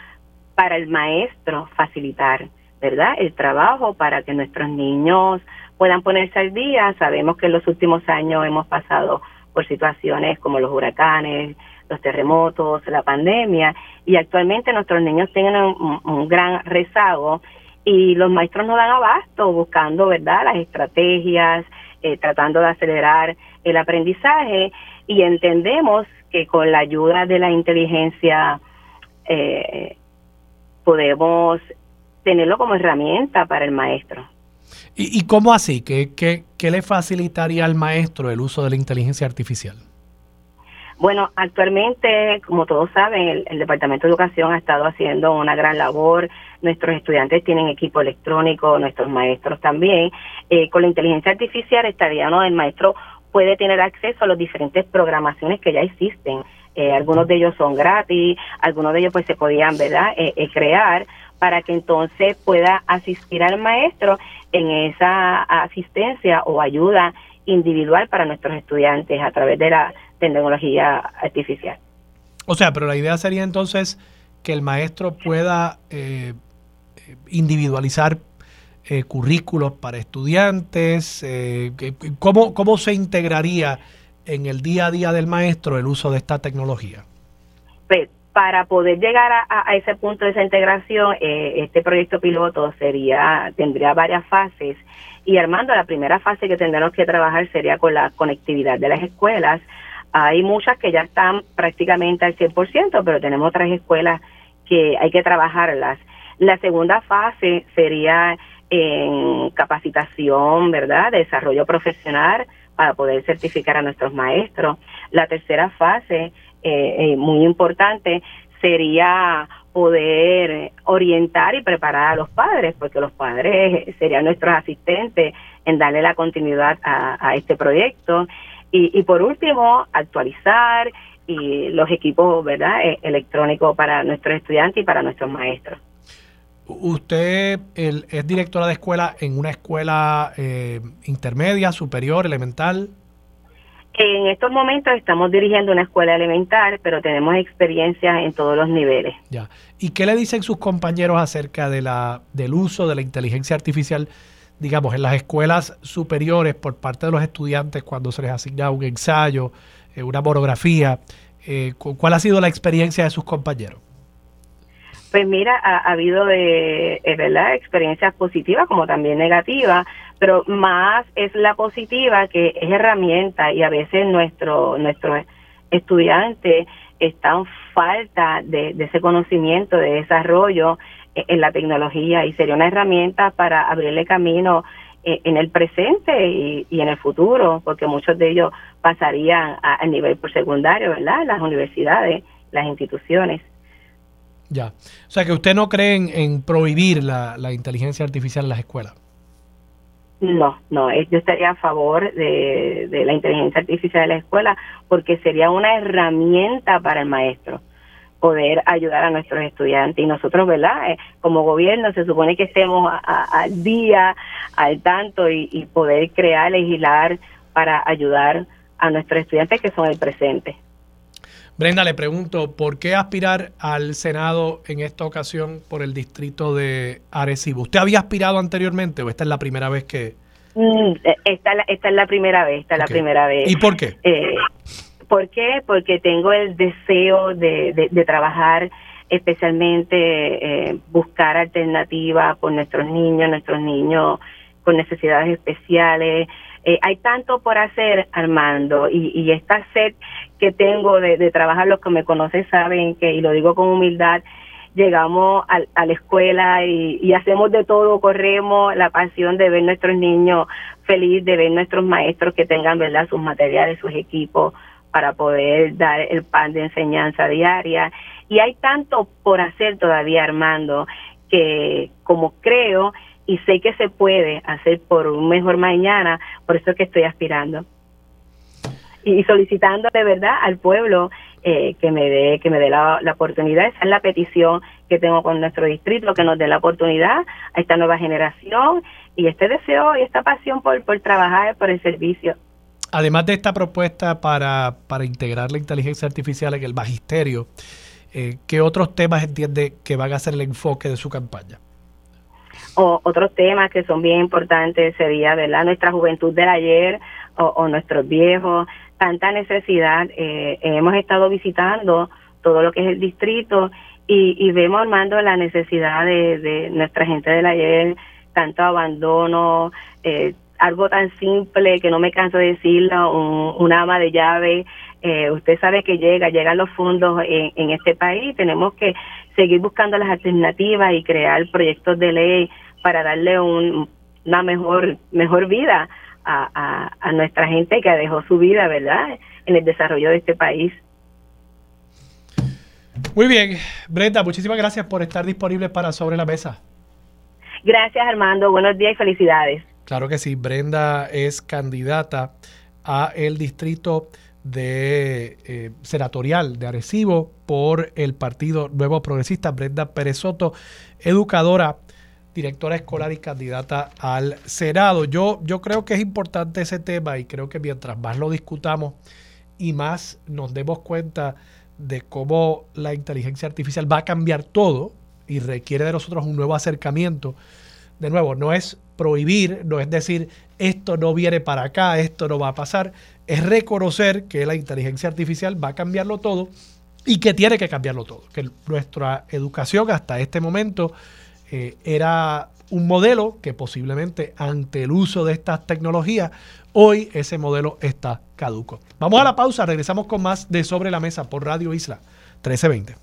para el maestro facilitar ¿verdad? El trabajo para que nuestros niños puedan ponerse al día. Sabemos que en los últimos años hemos pasado por situaciones como los huracanes, los terremotos, la pandemia, y actualmente nuestros niños tienen un, gran rezago y los maestros no dan abasto buscando, ¿verdad?, las estrategias, eh, tratando de acelerar el aprendizaje y entendemos que con la ayuda de la inteligencia eh, podemos tenerlo como herramienta para el maestro. ¿Y, cómo así? ¿Qué, ¿Qué, le facilitaría al maestro el uso de la inteligencia artificial? Bueno, actualmente, como todos saben, el, Departamento de Educación ha estado haciendo una gran labor. Nuestros estudiantes tienen equipo electrónico, nuestros maestros también. Eh, con la inteligencia artificial estaría, ¿no? El maestro puede tener acceso a las diferentes programaciones que ya existen. Eh, algunos de ellos son gratis, algunos de ellos pues se podían, ¿verdad?, eh, crear para que entonces pueda asistir al maestro en esa asistencia o ayuda individual para nuestros estudiantes a través de la tecnología artificial. O sea, pero la idea sería entonces que el maestro pueda eh, individualizar eh, currículos para estudiantes. Eh, ¿cómo, ¿Cómo se integraría en el día a día del maestro el uso de esta tecnología? Pues, para poder llegar a, ese punto de esa integración, eh, este proyecto piloto sería tendría varias fases. Y Armando, la primera fase que tendremos que trabajar sería con la conectividad de las escuelas. Hay muchas que ya están prácticamente al 100%, pero tenemos otras escuelas que hay que trabajarlas. La segunda fase sería en capacitación, ¿verdad? Desarrollo profesional para poder certificar a nuestros maestros. La tercera fase eh, eh, muy importante sería poder orientar y preparar a los padres, porque los padres serían nuestros asistentes en darle la continuidad a, este proyecto. Y, por último, actualizar y los equipos verdad e, electrónicos para nuestros estudiantes y para nuestros maestros. Usted es directora de escuela en una escuela eh, intermedia, superior, elemental. En estos momentos estamos dirigiendo una escuela elemental, pero tenemos experiencia en todos los niveles. Ya. ¿Y qué le dicen sus compañeros acerca de la, del uso de la inteligencia artificial, digamos, en las escuelas superiores por parte de los estudiantes cuando se les asigna un ensayo, eh, una monografía? Eh, ¿Cuál ha sido la experiencia de sus compañeros? Pues mira, ha, habido de, eh, ¿verdad? experiencias positivas como también negativas, pero más es la positiva que es herramienta y a veces nuestro nuestro estudiante está en falta de, ese conocimiento, de desarrollo e, en la tecnología y sería una herramienta para abrirle camino e, en el presente y, en el futuro, porque muchos de ellos pasarían a, nivel por secundario, ¿verdad? Las universidades, las instituciones. Ya. O sea que usted no cree en, prohibir la inteligencia artificial en las escuelas. No, no, yo estaría a favor de, la inteligencia artificial en la escuela porque sería una herramienta para el maestro poder ayudar a nuestros estudiantes. Y nosotros, ¿verdad? Eh, como gobierno se supone que estemos al día, al tanto y, poder crear, legislar para ayudar a nuestros estudiantes que son el presente. Brenda, le pregunto, ¿por qué aspirar al Senado en esta ocasión por el distrito de Arecibo? ¿Usted había aspirado anteriormente o esta es la primera vez que...? Mm, eh, esta, esta es la primera vez, esta es la primera vez. ¿Y por qué? Eh, ¿Por qué? Porque tengo el deseo de, de, trabajar especialmente eh, buscar alternativas por nuestros niños, nuestros niños con necesidades especiales. Eh, hay tanto por hacer, Armando, y, y esta sed que tengo de, trabajar, los que me conocen saben que, y lo digo con humildad, llegamos a, a la escuela y, y, hacemos de todo, corremos la pasión de ver nuestros niños felices, de ver nuestros maestros que tengan verdad sus materiales, sus equipos, para poder dar el pan de enseñanza diaria. Y hay tanto por hacer todavía, Armando, que como creo y sé que se puede hacer por un mejor mañana, por eso es que estoy aspirando. Y solicitando de verdad al pueblo eh, que me dé que me dé la, oportunidad, esa es la petición que tengo con nuestro distrito, que nos dé la oportunidad a esta nueva generación y este deseo y esta pasión por, por trabajar por el servicio además de esta propuesta para, para integrar la inteligencia artificial en el magisterio, eh, ¿qué otros temas entiende que van a ser el enfoque de su campaña? O, otros temas que son bien importantes sería, ¿verdad? Nuestra juventud del ayer o, nuestros viejos, tanta necesidad. Eh, hemos estado visitando todo lo que es el distrito y, y vemos, Armando, la necesidad de, de nuestra gente del ayer, tanto abandono, eh, algo tan simple que no me canso de decirlo, un, ama de llave. Eh, usted sabe que llega, llegan los fondos en, este país. Tenemos que seguir buscando las alternativas y crear proyectos de ley para darle una mejor, mejor vida a, a, nuestra gente que dejó su vida, ¿verdad?, en el desarrollo de este país. Muy bien, Brenda, muchísimas gracias por estar disponible para Sobre la Mesa. Gracias, Armando. Buenos días y felicidades. Claro que sí, Brenda es candidata a el distrito de eh, senatorial de Arecibo por el Partido Nuevo Progresista, Brenda Pérez Soto, educadora, directora escolar y candidata al Senado. Yo, yo creo que es importante ese tema y creo que mientras más lo discutamos y más nos demos cuenta de cómo la inteligencia artificial va a cambiar todo y requiere de nosotros un nuevo acercamiento. De nuevo, no es prohibir, no es decir, esto no viene para acá, esto no va a pasar, es reconocer que la inteligencia artificial va a cambiarlo todo y que tiene que cambiarlo todo, que nuestra educación hasta este momento eh, era un modelo que posiblemente ante el uso de estas tecnologías, hoy ese modelo está caduco. Vamos a la pausa, regresamos con más de Sobre la Mesa por Radio Isla 1320.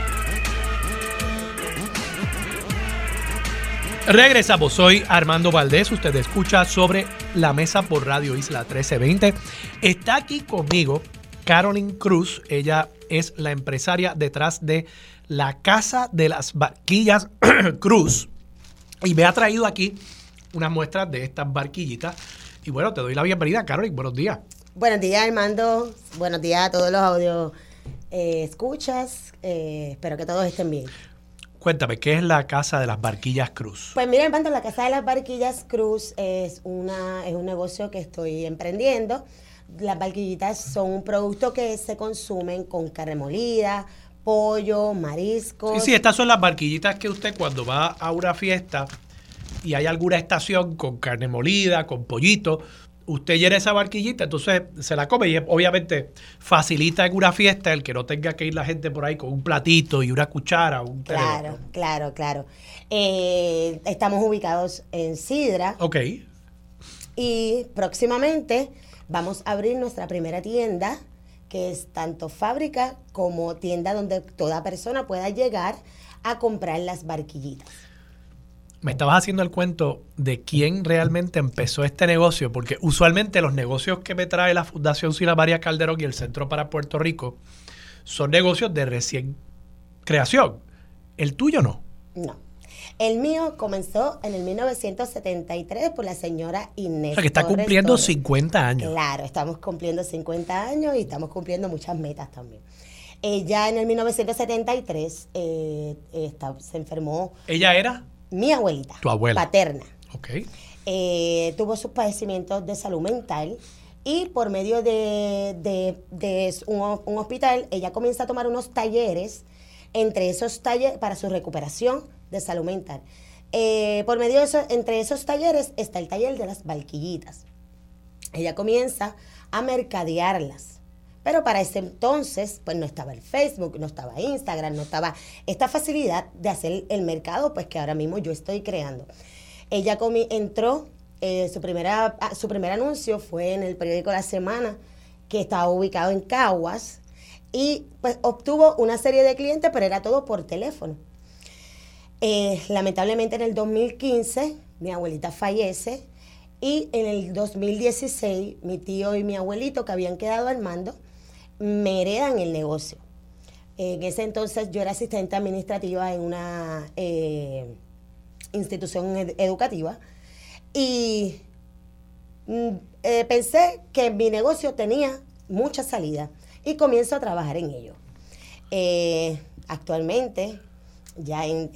Regresamos, soy Armando Valdés, usted escucha sobre la mesa por Radio Isla 1320. Está aquí conmigo Carolyn Cruz, ella es la empresaria detrás de la Casa de las Barquillas Cruz y me ha traído aquí unas muestras de estas barquillitas. Y bueno, te doy la bienvenida, Carolyn, buenos días. Buenos días, Armando. Buenos días a todos los audio eh, escuchas. Eh, espero que todos estén bien. Cuéntame, ¿qué es la Casa de las Barquillas Cruz? Pues mira, Armando, la Casa de las Barquillas Cruz es, una, es un negocio que estoy emprendiendo. Las barquillitas son un producto que se consumen con carne molida, pollo, mariscos. Sí, sí, estas son las barquillitas que usted cuando va a una fiesta y hay alguna estación con carne molida, con pollito, usted llena esa barquillita, entonces se la come y obviamente facilita en una fiesta el que no tenga que ir la gente por ahí con un platito y una cuchara. Un claro, claro, claro. Eh, estamos ubicados en Sidra. Ok. Y próximamente vamos a abrir nuestra primera tienda que es tanto fábrica como tienda donde toda persona pueda llegar a comprar las barquillitas. Me estabas haciendo el cuento de quién realmente empezó este negocio, porque usualmente los negocios que me trae la Fundación Sila María Calderón y el Centro para Puerto Rico son negocios de recién creación. ¿El tuyo no? No. El mío comenzó en el 1973 por la señora Inés. O sea, que está cumpliendo 50 años. Claro, estamos cumpliendo 50 años y estamos cumpliendo muchas metas también. Ella en el 1973 eh, se enfermó. ¿Ella era? Mi abuelita. Tu abuela. Paterna. Ok. Eh, tuvo sus padecimientos de salud mental y por medio de, de, un, un, hospital, ella comienza a tomar unos talleres, entre esos talleres, para su recuperación de salud mental. Eh, por medio de eso, entre esos talleres está el taller de las barquillitas. Ella comienza a mercadearlas. Pero para ese entonces, pues no estaba el Facebook, no estaba Instagram, no estaba esta facilidad de hacer el mercado, pues que ahora mismo yo estoy creando. Ella entró, eh, su, primera, ah, su primer anuncio fue en el periódico La Semana, que estaba ubicado en Caguas, y pues obtuvo una serie de clientes, pero era todo por teléfono. Eh, lamentablemente en el 2015 mi abuelita fallece y en el 2016 mi tío y mi abuelito que habían quedado al mando me heredan el negocio. En ese entonces yo era asistente administrativa en una eh, institución educativa y mm, eh, pensé que mi negocio tenía mucha salida y comienzo a trabajar en ello. actualmente ya en,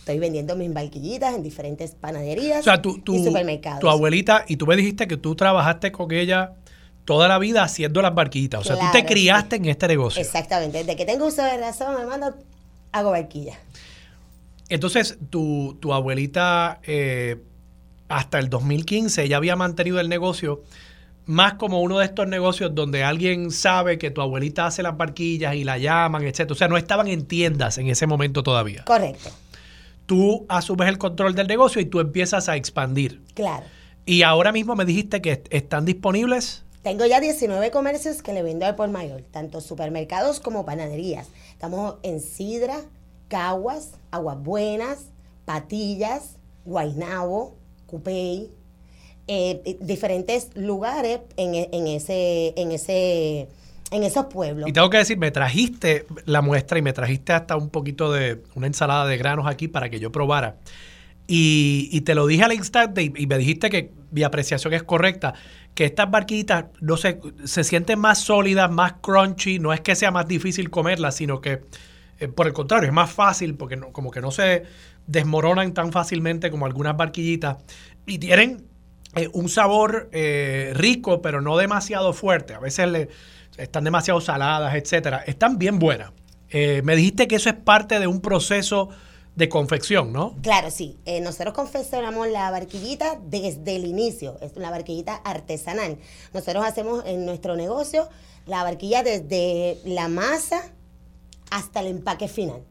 Estoy vendiendo mis barquillitas en diferentes panaderías y supermercados. Tu abuelita, y tú me dijiste que tú trabajaste con ella toda la vida haciendo las barquillitas. O sea, tú te criaste en este negocio. Exactamente. Desde que tengo uso de razón, hermano, hago barquillas. Entonces, tu, tu abuelita, eh, hasta el 2015, ya había mantenido el negocio más como uno de estos negocios donde alguien sabe que tu abuelita hace las barquillas y la llaman, etc. O sea, no estaban en tiendas en ese momento todavía. Correcto tú asumes el control del negocio y tú empiezas a expandir. Claro. Y ahora mismo me dijiste que están disponibles. Tengo ya 19 comercios que le vendo al por mayor, tanto supermercados como panaderías. Estamos en Sidra, Caguas, Aguas Buenas, Patillas, Guainabo, Cupey, eh, diferentes lugares en, ese, en ese en esos pueblos. Y tengo que decir, me trajiste la muestra y me trajiste hasta un poquito de una ensalada de granos aquí para que yo probara. Y, te lo dije al instante y, me dijiste que mi apreciación es correcta, que estas barquitas no se, se sienten más sólidas, más crunchy, no es que sea más difícil comerlas, sino que eh, por el contrario, es más fácil porque no, como que no se desmoronan tan fácilmente como algunas barquillitas y tienen eh, un sabor eh, rico, pero no demasiado fuerte. A veces le, están demasiado saladas, etcétera. Están bien buenas. Me dijiste que eso es parte de un proceso de confección, ¿no? Claro, sí. Eh, nosotros confeccionamos la barquillita desde el inicio. Es una barquillita artesanal. Nosotros hacemos en nuestro negocio la barquilla desde la masa hasta el empaque final.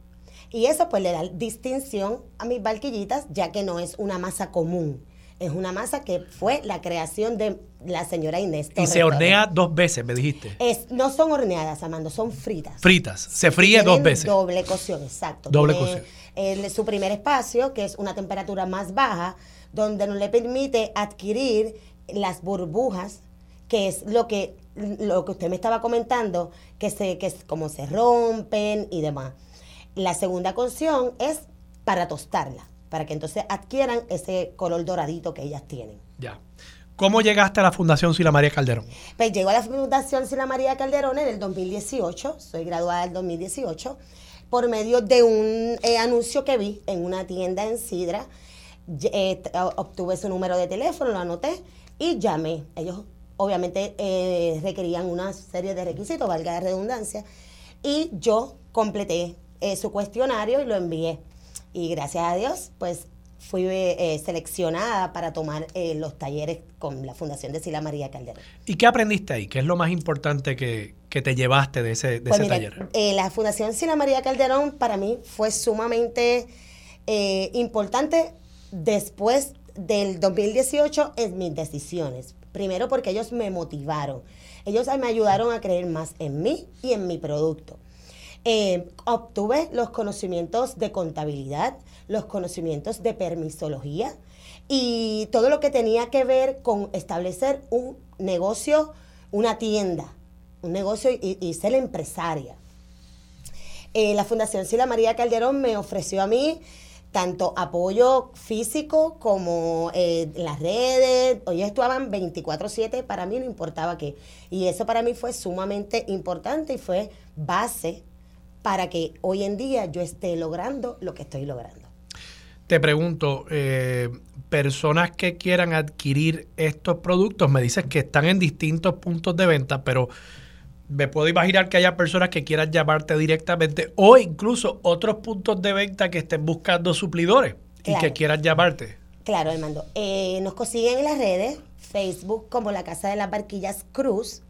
Y eso pues le da distinción a mis barquillitas, ya que no es una masa común es una masa que fue la creación de la señora Inés. y se hornea dos veces, me dijiste. Es, no son horneadas, Amando, son fritas. Fritas, se fríe dos veces. Doble cocción, exacto. Doble cocción. su primer espacio, que es una temperatura más baja, donde no le permite adquirir las burbujas, que es lo que, lo que usted me estaba comentando, que, se, que es como se rompen y demás. La segunda cocción es para tostarla para que entonces adquieran ese color doradito que ellas tienen. Ya. ¿Cómo llegaste a la Fundación Sila María Calderón? Pues llego a la Fundación Sila María Calderón en el 2018, soy graduada del 2018, por medio de un eh, anuncio que vi en una tienda en Sidra. Eh, obtuve su número de teléfono, lo anoté y llamé. Ellos obviamente eh, requerían una serie de requisitos, valga la redundancia, y yo completé su cuestionario y lo envié y gracias a Dios, pues fui eh, seleccionada para tomar eh, los talleres con la Fundación de Sila María Calderón. ¿Y qué aprendiste ahí? ¿Qué es lo más importante que, te llevaste de ese, de pues taller? Eh, la Fundación Sila María Calderón para mí fue sumamente importante después del 2018 en mis decisiones. Primero porque ellos me motivaron. Ellos me ayudaron a creer más en mí y en mi producto. Eh, obtuve los conocimientos de contabilidad, los conocimientos de permisología y todo lo que tenía que ver con establecer un negocio, una tienda, un negocio y, ser empresaria. Eh, la Fundación Sila María Calderón me ofreció a mí tanto apoyo físico como eh, las redes. Ellos estaban 24/7, para mí no importaba qué. Y eso para mí fue sumamente importante y fue base para que hoy en día yo esté logrando lo que estoy logrando. Te pregunto, eh, personas que quieran adquirir estos productos, me dices que están en distintos puntos de venta, pero me puedo imaginar que haya personas que quieran llamarte directamente o incluso otros puntos de venta que estén buscando suplidores y que quieran llamarte. Claro, Armando. Eh, nos consiguen en las redes, Facebook como la Casa de las Barquillas Cruz,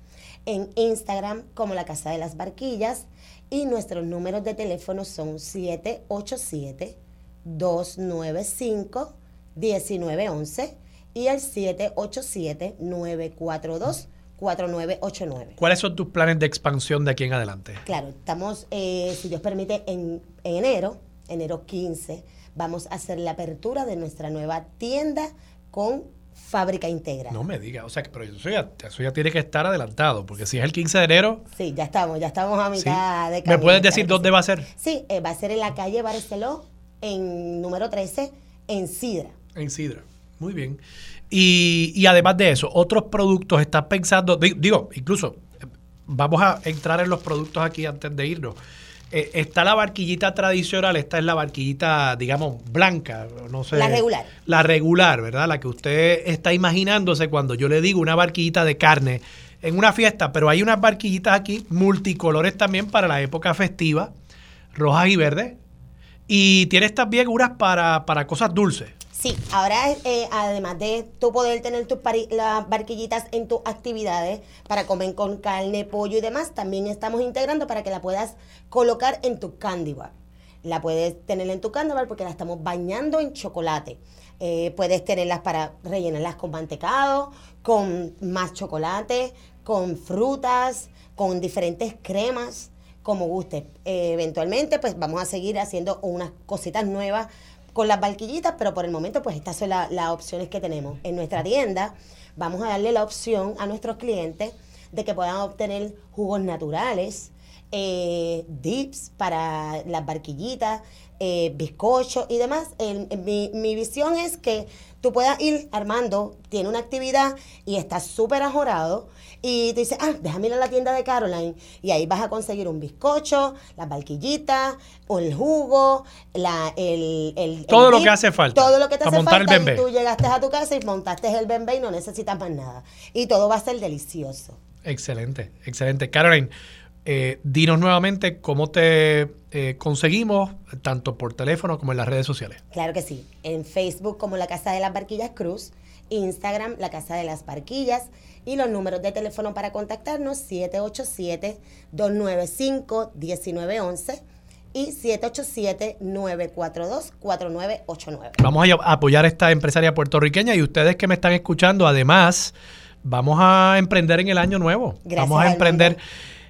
en Instagram como la Casa de las Barquillas y nuestros números de teléfono son 787-295-1911 y el 787-942. 4989. ¿Cuáles son tus planes de expansión de aquí en adelante? Claro, estamos, eh, si Dios permite, en, enero, enero 15, vamos a hacer la apertura de nuestra nueva tienda con fábrica integrada. No me digas, o sea, pero eso ya, tiene que estar adelantado, porque si es el 15 de enero... Sí, ya estamos, ya estamos a mitad de camino. ¿Me puedes decir dónde va a ser? Sí, eh, va a ser en la calle Barceló, en número 13, en Sidra. En Sidra, muy bien. Y, además de eso, otros productos, estás pensando, digo, incluso, vamos a entrar en los productos aquí antes de irnos. Eh, está la barquillita tradicional, esta es la barquillita, digamos, blanca, no sé. La regular. La regular, ¿verdad? La que usted está imaginándose cuando yo le digo una barquillita de carne en una fiesta, pero hay unas barquillitas aquí multicolores también para la época festiva, rojas y verdes. Y tienes también unas para, para cosas dulces. Sí, ahora eh, además de tú poder tener tus las barquillitas en tus actividades para comer con carne, pollo y demás, también estamos integrando para que la puedas colocar en tu candy bar. La puedes tener en tu candy bar porque la estamos bañando en chocolate. Eh, puedes tenerlas para rellenarlas con mantecado, con más chocolate, con frutas, con diferentes cremas, como guste. Eh, eventualmente, pues vamos a seguir haciendo unas cositas nuevas con las barquillitas, pero por el momento pues estas son las opciones que tenemos. En nuestra tienda vamos a darle la opción a nuestros clientes de que puedan obtener jugos naturales, eh, dips para las barquillitas, eh, bizcochos y demás. mi, mi, visión es que tú puedas ir armando, tiene una actividad y está súper ajorado y te dice, ah, déjame ir a la tienda de Caroline y ahí vas a conseguir un bizcocho, las barquillitas, o el jugo, la, el, el Todo lo que hace falta. Todo lo que te hace falta y tú llegaste a tu casa y montaste el bembé y no necesitas más nada. Y todo va a ser delicioso. Excelente, excelente. Caroline, eh, dinos nuevamente cómo te eh, conseguimos, tanto por teléfono como en las redes sociales. Claro que sí. En Facebook como La Casa de las Barquillas Cruz, Instagram La Casa de las Barquillas y los números de teléfono para contactarnos 787-295-1911 y 787-942-4989. Vamos a apoyar a esta empresaria puertorriqueña y ustedes que me están escuchando, además, vamos a emprender en el año nuevo. vamos a emprender.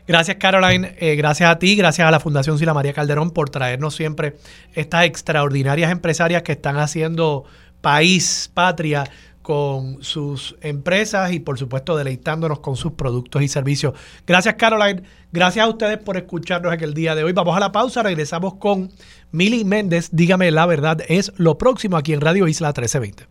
Gracias Caroline, eh, gracias a ti, gracias a la Fundación Sila María Calderón por traernos siempre estas extraordinarias empresarias que están haciendo país, patria, con sus empresas y por supuesto deleitándonos con sus productos y servicios. Gracias Caroline, gracias a ustedes por escucharnos en el día de hoy. Vamos a la pausa, regresamos con Mili Méndez, dígame la verdad, es lo próximo aquí en Radio Isla 1320.